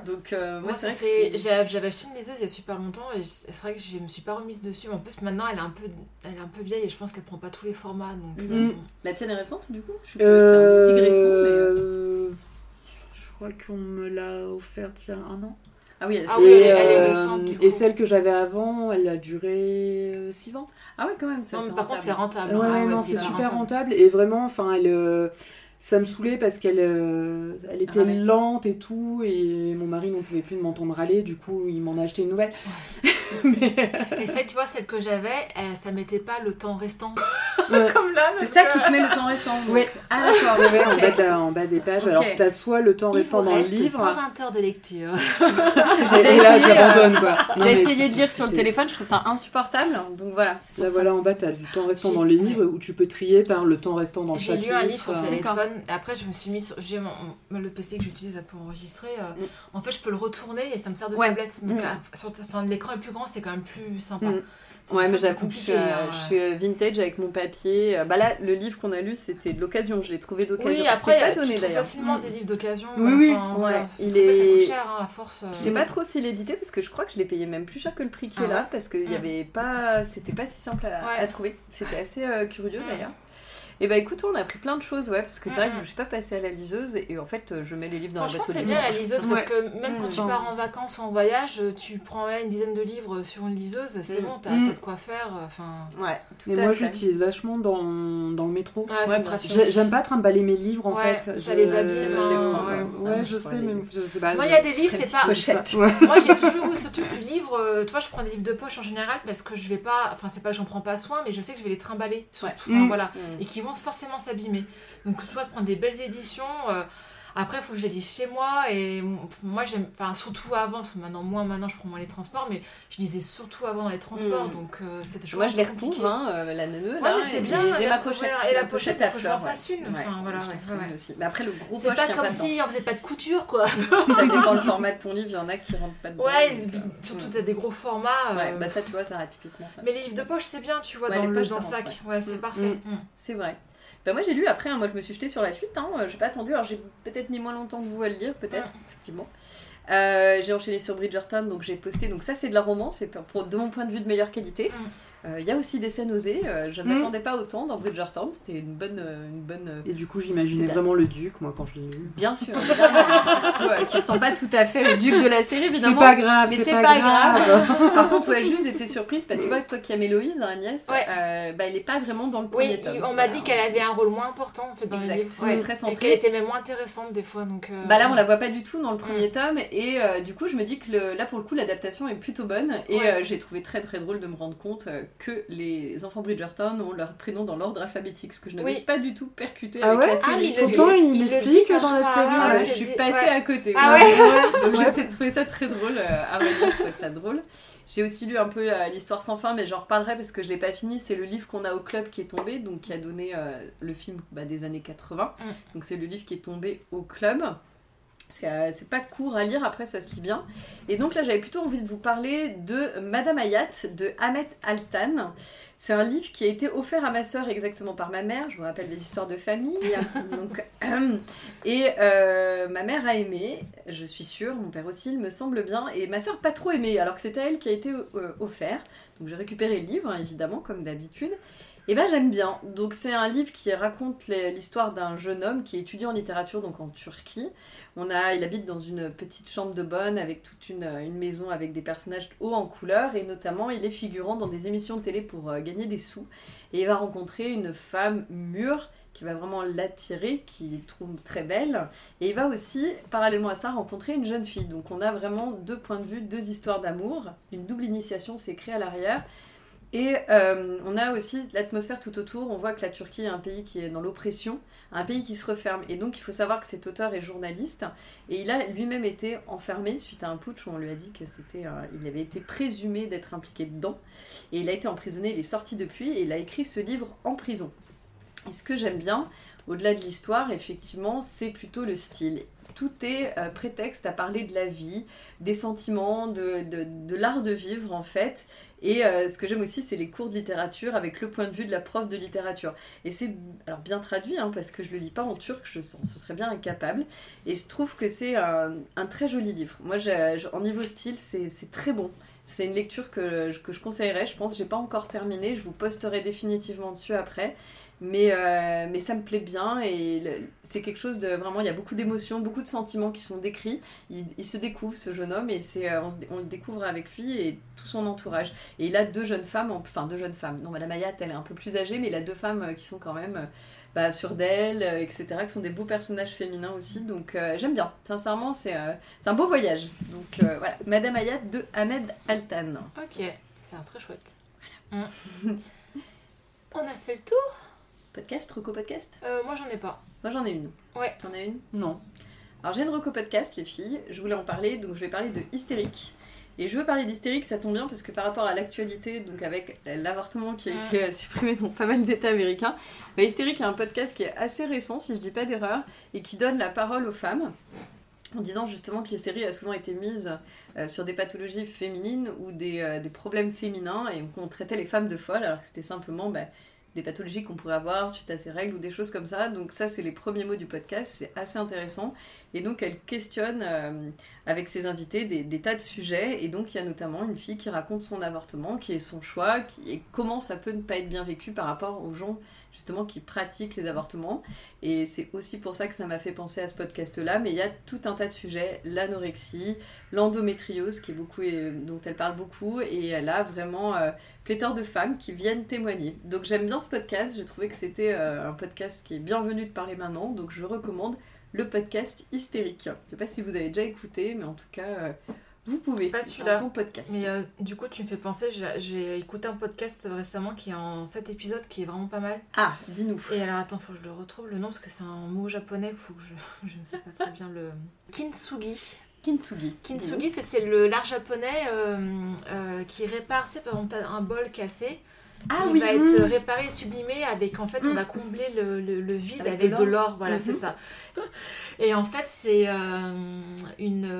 Donc, euh, moi, Moi, c'est vrai que fait. j'ai- J'avais acheté une liseuse il y a super longtemps et c'est vrai que je me suis pas remise dessus. En plus, maintenant, elle est un peu, elle est un peu vieille et je pense qu'elle prend pas tous les formats. Donc, bon. La tienne est récente, du coup? Je suis curieuse, c'est un digression, mais... Je crois qu'on me l'a offerte il y a un an. Ah oui, elle Ah oui, et, elle est euh, récente, du et coup. celle que j'avais avant, elle a duré 6 ans. Ah ouais, quand même, ça Non, c'est mais par contre, c'est rentable. rentable. Ouais, Ah ouais, non, c'est super rentable. rentable. Et vraiment, enfin, elle, euh, ça me saoulait parce qu'elle euh, elle était lente et tout. Et mon mari n'en pouvait plus de m'entendre râler. Du coup, il m'en a acheté une nouvelle. [laughs] Mais, Et celle, tu vois, celle que j'avais, euh, ça mettait pas le temps restant. [laughs] ouais. Comme là. C'est ça qui te met le temps restant. Oui. Ah d'accord. Ouais, en, bas de la- en bas des pages. Alors, t'as soit le temps restant dans le reste livre. 120 heures de lecture. [laughs] J'ai et là, essayé, j'abandonne quoi. Non, J'ai mais essayé de lire sur le téléphone, je trouve ça insupportable. Donc voilà. Là, voilà, en bas, t'as du temps restant J'ai- dans les livres où tu peux trier par le temps restant dans le J'ai chapitre. lu un livre sur le euh, téléphone. Après, je me suis mis sur. J'ai le PC que j'utilise pour enregistrer. euh, Mm. En fait, je peux le retourner et ça me sert de Ouais. tablette. Donc, Mm. euh, l'écran est plus grand, c'est quand même plus sympa. Mm. Ouais, mais j'avoue que je suis, euh, hein, je suis, vintage avec mon papier. Bah là, le livre qu'on a lu, c'était de l'occasion. Je l'ai trouvé d'occasion. Oui, après, pas donné d'ailleurs. facilement des livres d'occasion. Oui, oui. enfin, Ouais, voilà. il pour ça que ça est- coûte cher hein, à force. euh. Je sais pas trop s'il est édité parce que je crois que je l'ai payé même plus cher que le prix qui est Ah là ouais parce qu'il y Mm. avait pas, c'était pas si simple à, Ouais. à trouver. C'était assez euh, curieux d'ailleurs. Et bah écoute, on a appris plein de choses, ouais, parce que c'est vrai que Mm, je suis pas passée à la liseuse et, et en fait euh, je mets les livres dans Franchement, la boîte c'est bien la liseuse Ouais. parce que même quand Mm. tu pars en vacances ou en voyage, tu prends là une dizaine de livres sur une liseuse, c'est Mm. bon, t'as Mm. t'as de quoi faire. Enfin, Ouais, tout Et à moi, j'utilise vachement dans, dans le métro. J'ai- J'aime pas trimballer mes livres en Ouais, fait. ça Je- les abîme, je les hein, prends. ouais. Ouais, Ah, je sais, mais je sais pas. Moi, il y a des livres, c'est pas. Moi, j'ai toujours eu ce truc du livre. euh, Tu vois, je prends des livres de poche en général parce que je vais pas. Enfin, c'est pas que j'en prends pas soin, mais je sais que je vais les trimballer. Mm. voilà. Mm. Et qui forcément s'abîmer. Donc, soit prendre des belles éditions. euh, après, il faut que je les lise chez moi. Et moi, j'aime. Enfin, surtout avant, parce que maintenant, moins maintenant, je prends moins les transports, mais je lisais surtout avant dans les transports. Mm. Donc, euh, c'était toujours Moi je les recouvre, hein, euh, la neuneu Ouais, là. mais c'est bien, J'ai ma pochette. et la pochette, à faut que je m'en fleurs. fasse une, Ouais, enfin, voilà, ouais, ouais, ouais. aussi. Mais après le gros C'est pas comme si on faisait pas de couture, quoi. Ça dépend le format de ton livre, il y en a qui rentrent pas dedans. Ouais, euh, surtout mm. t'as des gros formats. Ouais, euh, bah ça tu vois, ça typiquement. Mais les livres de poche, c'est bien, tu vois, Ouais, dans, les le, sac. Ouais, c'est Mm. parfait. Mm. C'est vrai. Bah moi j'ai lu après, hein, moi je me suis jetée sur la suite, hein, euh, j'ai pas attendu, alors j'ai peut-être mis moins longtemps que vous à le lire, peut-être, effectivement. Euh, j'ai enchaîné sur Bridgerton, donc j'ai posté, donc ça c'est de la romance, c'est de mon point de vue de meilleure qualité. Mm. Euh, Il y a aussi des scènes osées, euh, je ne Mm. m'attendais pas autant dans Bridgerton, c'était une bonne... euh, Une bonne euh, Et du coup, j'imaginais vraiment le duc, moi, quand je l'ai lu. Bien sûr, [laughs] Ouais, qui ressemble pas tout à fait au duc de la série, C'est évidemment. pas grave, mais c'est c'est pas, pas grave. [laughs] Par contre, ouais, juste j'étais surprise, bah, tu vois, toi qui aimes Héloïse, hein, Agnès, Ouais. euh, bah, elle est pas vraiment dans le premier Oui, tome. on m'a Voilà. dit qu'elle avait un rôle moins important en fait dans Exact, les livres. c'est très Et centré. qu'elle était même moins intéressante des fois. Donc, euh, Bah là, on la voit pas du tout dans le premier tome, et euh, du coup, je me dis que le- là, pour le coup, l'adaptation est plutôt bonne, et Ouais. euh, j'ai trouvé très très drôle de me rendre compte euh, que les enfants Bridgerton ont leur prénom dans l'ordre alphabétique, ce que je n'avais Oui. pas du tout percuté Ah avec ouais la Ah, série. mais Pourtant, il il ça, dans je la série. Ah, Ah, ouais, je suis passée ouais. à côté. Ah Donc j'ai peut-être trouvé ça très drôle. euh, à vrai dire, je trouvais ça drôle. J'ai aussi lu un peu euh, l'histoire sans fin, mais j'en reparlerai parce que je l'ai pas fini. C'est le livre qu'on a au club qui est tombé, donc qui a donné euh, le film bah, des années 80. Mm. Donc c'est le livre qui est tombé au club. C'est euh, c'est pas court à lire, après ça se lit bien. Et donc là j'avais plutôt envie de vous parler de Madame Hayat de Ahmet Altan. C'est un livre qui a été offert à ma sœur exactement par ma mère. Je vous rappelle des histoires de famille. [laughs] donc, et euh, ma mère a aimé, je suis sûre, mon père aussi, il me semble bien, et ma soeur pas trop aimé, alors que c'était elle qui a été euh, offert. Donc j'ai récupéré le livre, hein, évidemment, comme d'habitude. Et ben j'aime bien. Donc c'est un livre qui raconte l'histoire d'un jeune homme qui étudie en littérature donc en Turquie. On a, il habite dans une petite chambre de bonne avec toute une, maison avec des personnages hauts en couleur et notamment il est figurant dans des émissions de télé pour euh, gagner des sous. Et il va rencontrer une femme mûre qui va vraiment l'attirer, qu'il trouve très belle. Et il va aussi, parallèlement à ça, rencontrer une jeune fille. Donc on a vraiment deux points de vue, deux histoires d'amour. Une double initiation s'est créée à l'arrière. Et euh, on a aussi l'atmosphère tout autour. On voit que la Turquie est un pays qui est dans l'oppression, un pays qui se referme. Et donc il faut savoir que cet auteur est journaliste. Et il a lui-même été enfermé suite à un putsch où on lui a dit que euh, avait été présumé d'être impliqué dedans. Et il a été emprisonné, il est sorti depuis et il a écrit ce livre en prison. Et ce que j'aime bien, au-delà de l'histoire, effectivement, c'est plutôt le style. tout est euh, prétexte à parler de la vie, des sentiments, de- de l'art de vivre en fait. Et euh, ce que j'aime aussi, c'est les cours de littérature avec le point de vue de la prof de littérature. Et c'est alors bien traduit, hein, parce que je le lis pas en turc, je sens- ce serait bien incapable. Et je trouve que c'est un, très joli livre. Moi, en niveau style, c'est très bon. C'est une lecture que, que je conseillerais, je pense. J'ai pas encore terminé, je vous posterai définitivement dessus après. Mais, euh, mais ça me plaît bien et c'est quelque chose de vraiment. Il y a beaucoup d'émotions, beaucoup de sentiments qui sont décrits. Il, il se découvre, ce jeune homme, et c'est, euh, on, le découvre avec lui et tout son entourage. Et il a deux jeunes femmes, en- enfin deux jeunes femmes. Non, Madame Ayat, elle est un peu plus âgée, mais il a deux femmes euh, qui sont quand même bah, sûres d'elle, etc., qui sont des beaux personnages féminins aussi. Donc euh, j'aime bien. Sincèrement, c'est euh, un beau voyage. Donc voilà, Madame Ayat de Ahmed Altan. Ok, c'est un très chouette. Mm. [laughs] On a fait le tour Podcast, Reco Podcast? Euh, Moi, j'en ai pas. Moi j'en ai une. Ouais. T'en as une? Non. Alors j'ai une reco podcast, les filles. Je voulais en parler, donc je vais parler de Hystérique. Et je veux parler d'Hystérique, ça tombe bien parce que par rapport à l'actualité, donc avec l'avortement qui a été euh, supprimé dans pas mal d'États américains, bah, Hystérique est un podcast qui est assez récent, si je dis pas d'erreur, et qui donne la parole aux femmes. En disant justement que les séries a souvent été mises euh, sur des pathologies féminines ou des, euh, des problèmes féminins et qu'on traitait les femmes de folles alors que c'était simplement bah, des pathologies qu'on pourrait avoir suite à ces règles ou des choses comme ça. Donc ça, c'est les premiers mots du podcast, c'est assez intéressant. Et donc elle questionne euh, avec ses invités des, tas de sujets. Et donc il y a notamment une fille qui raconte son avortement, qui est son choix, qui, et comment ça peut ne pas être bien vécu par rapport aux gens justement qui pratiquent les avortements. Et c'est aussi pour ça que ça m'a fait penser à ce podcast-là. Mais il y a tout un tas de sujets, l'anorexie, l'endométriose, qui est beaucoup, et- dont elle parle beaucoup. Et elle a vraiment euh, pléthore de femmes qui viennent témoigner. Donc j'aime bien ce podcast. J'ai trouvé que c'était euh, un podcast qui est bienvenu de parler maintenant. Donc je recommande le podcast Hystérique. Je sais pas si vous avez déjà écouté, mais en tout cas, euh, vous pouvez. Pas celui-là. Un bon podcast. Mais euh, du coup, tu me fais penser, j'ai- j'ai écouté un podcast récemment qui est en 7 épisodes qui est vraiment pas mal. Ah, dis-nous. Et alors, attends, faut que je le retrouve le nom parce que c'est un mot japonais, faut que je. [laughs] Je ne sais pas très bien le. Kintsugi. Kintsugi. Kintsugi, c'est- c'est le l'art japonais euh, euh, qui répare, c'est par exemple, un bol cassé. Ah il oui. va être mm. réparé, sublimé avec en fait on Mm. va combler le, le- le vide Avec avec, de l'or. voilà c'est ça. Et en fait c'est euh, une,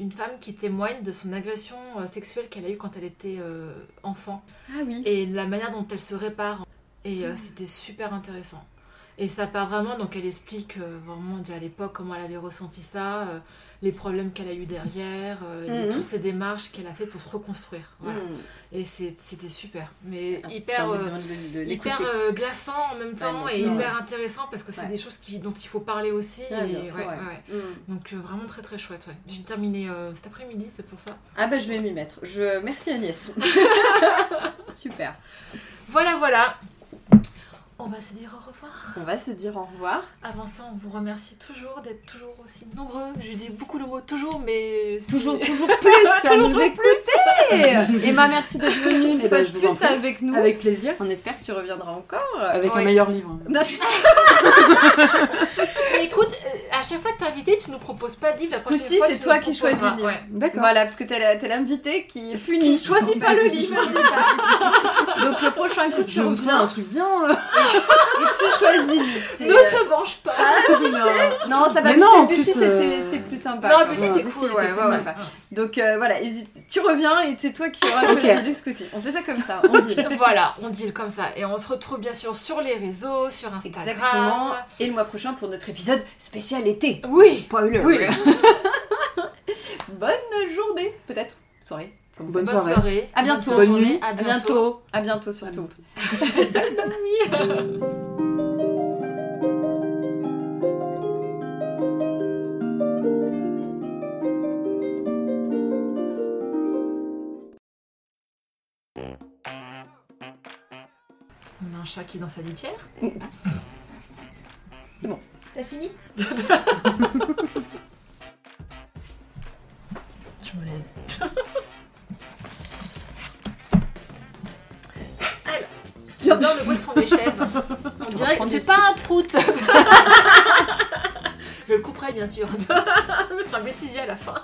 une femme qui témoigne de son agression sexuelle qu'elle a eue quand elle était euh, enfant Ah oui. et la manière dont elle se répare. Et Mm. euh, c'était super intéressant. Et ça part vraiment, donc elle explique vraiment déjà à l'époque comment elle avait ressenti ça, les problèmes qu'elle a eu derrière, euh, Mhm. toutes ces démarches qu'elle a fait pour se reconstruire. Voilà. Mm. Et c'était super. Mais Ah, hyper, euh, de- de- de hyper euh, glaçant en même temps et sûr, hyper intéressant parce que c'est Ouais. des choses qui, dont il faut parler aussi. Ah, et, sûr. Mm. Donc vraiment très très chouette. Ouais. J'ai terminé cet après-midi, c'est pour ça. Ah bah je vais m'y mettre. Je... Merci Agnès. [laughs] Super. Voilà, voilà. On va se dire au revoir. On va se dire au revoir. Avant ça, on vous remercie toujours d'être toujours aussi nombreux. Je dis beaucoup le mot toujours, mais Toujours, [laughs] toujours plus à Toujours, nous toujours écouter. Emma, merci d'être venue une Eh fois ben, de vous en plus prie. avec nous. Avec plaisir. On espère que tu reviendras encore. Avec Ouais. un meilleur livre. [laughs] Écoute, à chaque fois que t'es invité, tu nous proposes pas de livre. La Ce prochaine coup-ci, fois, c'est toi qui choisis le livre. D'accord. Voilà, parce que t'es l'invité qui est puni. Qui choisit pas le livre. Donc le prochain coup, tu reviens viens un truc bien. là. et tu choisis. Ne euh, te venge pas. [laughs] Non, ça va non, en Lucie, plus, c'était euh, c'était plus sympa. Non, Ouais, c'était cool. Donc euh, voilà, hésite. tu reviens et c'est toi qui auras choisi le livre ce coup-ci. On fait ça comme ça, on dit. [laughs] Voilà, on deal comme ça. Et on se retrouve bien sûr sur les réseaux, sur Instagram. Exactement. Et le mois prochain pour notre épisode spécial Oui. Spoiler. Oui. [laughs] Bonne journée, peut-être. Soirée. Bonne Bonne soirée. soirée. À bientôt. Bonne nuit. À À bientôt. bientôt. À bientôt surtout. [laughs] On a un chat qui est dans sa litière. C'est bon. T'as fini [laughs] Je me lève. Alors, J'adore le bruit que font mes chaises. On dirait que c'est pas un prout. [laughs] Je le couperai bien sûr. [laughs] Je mettrai un bêtisier à la fin.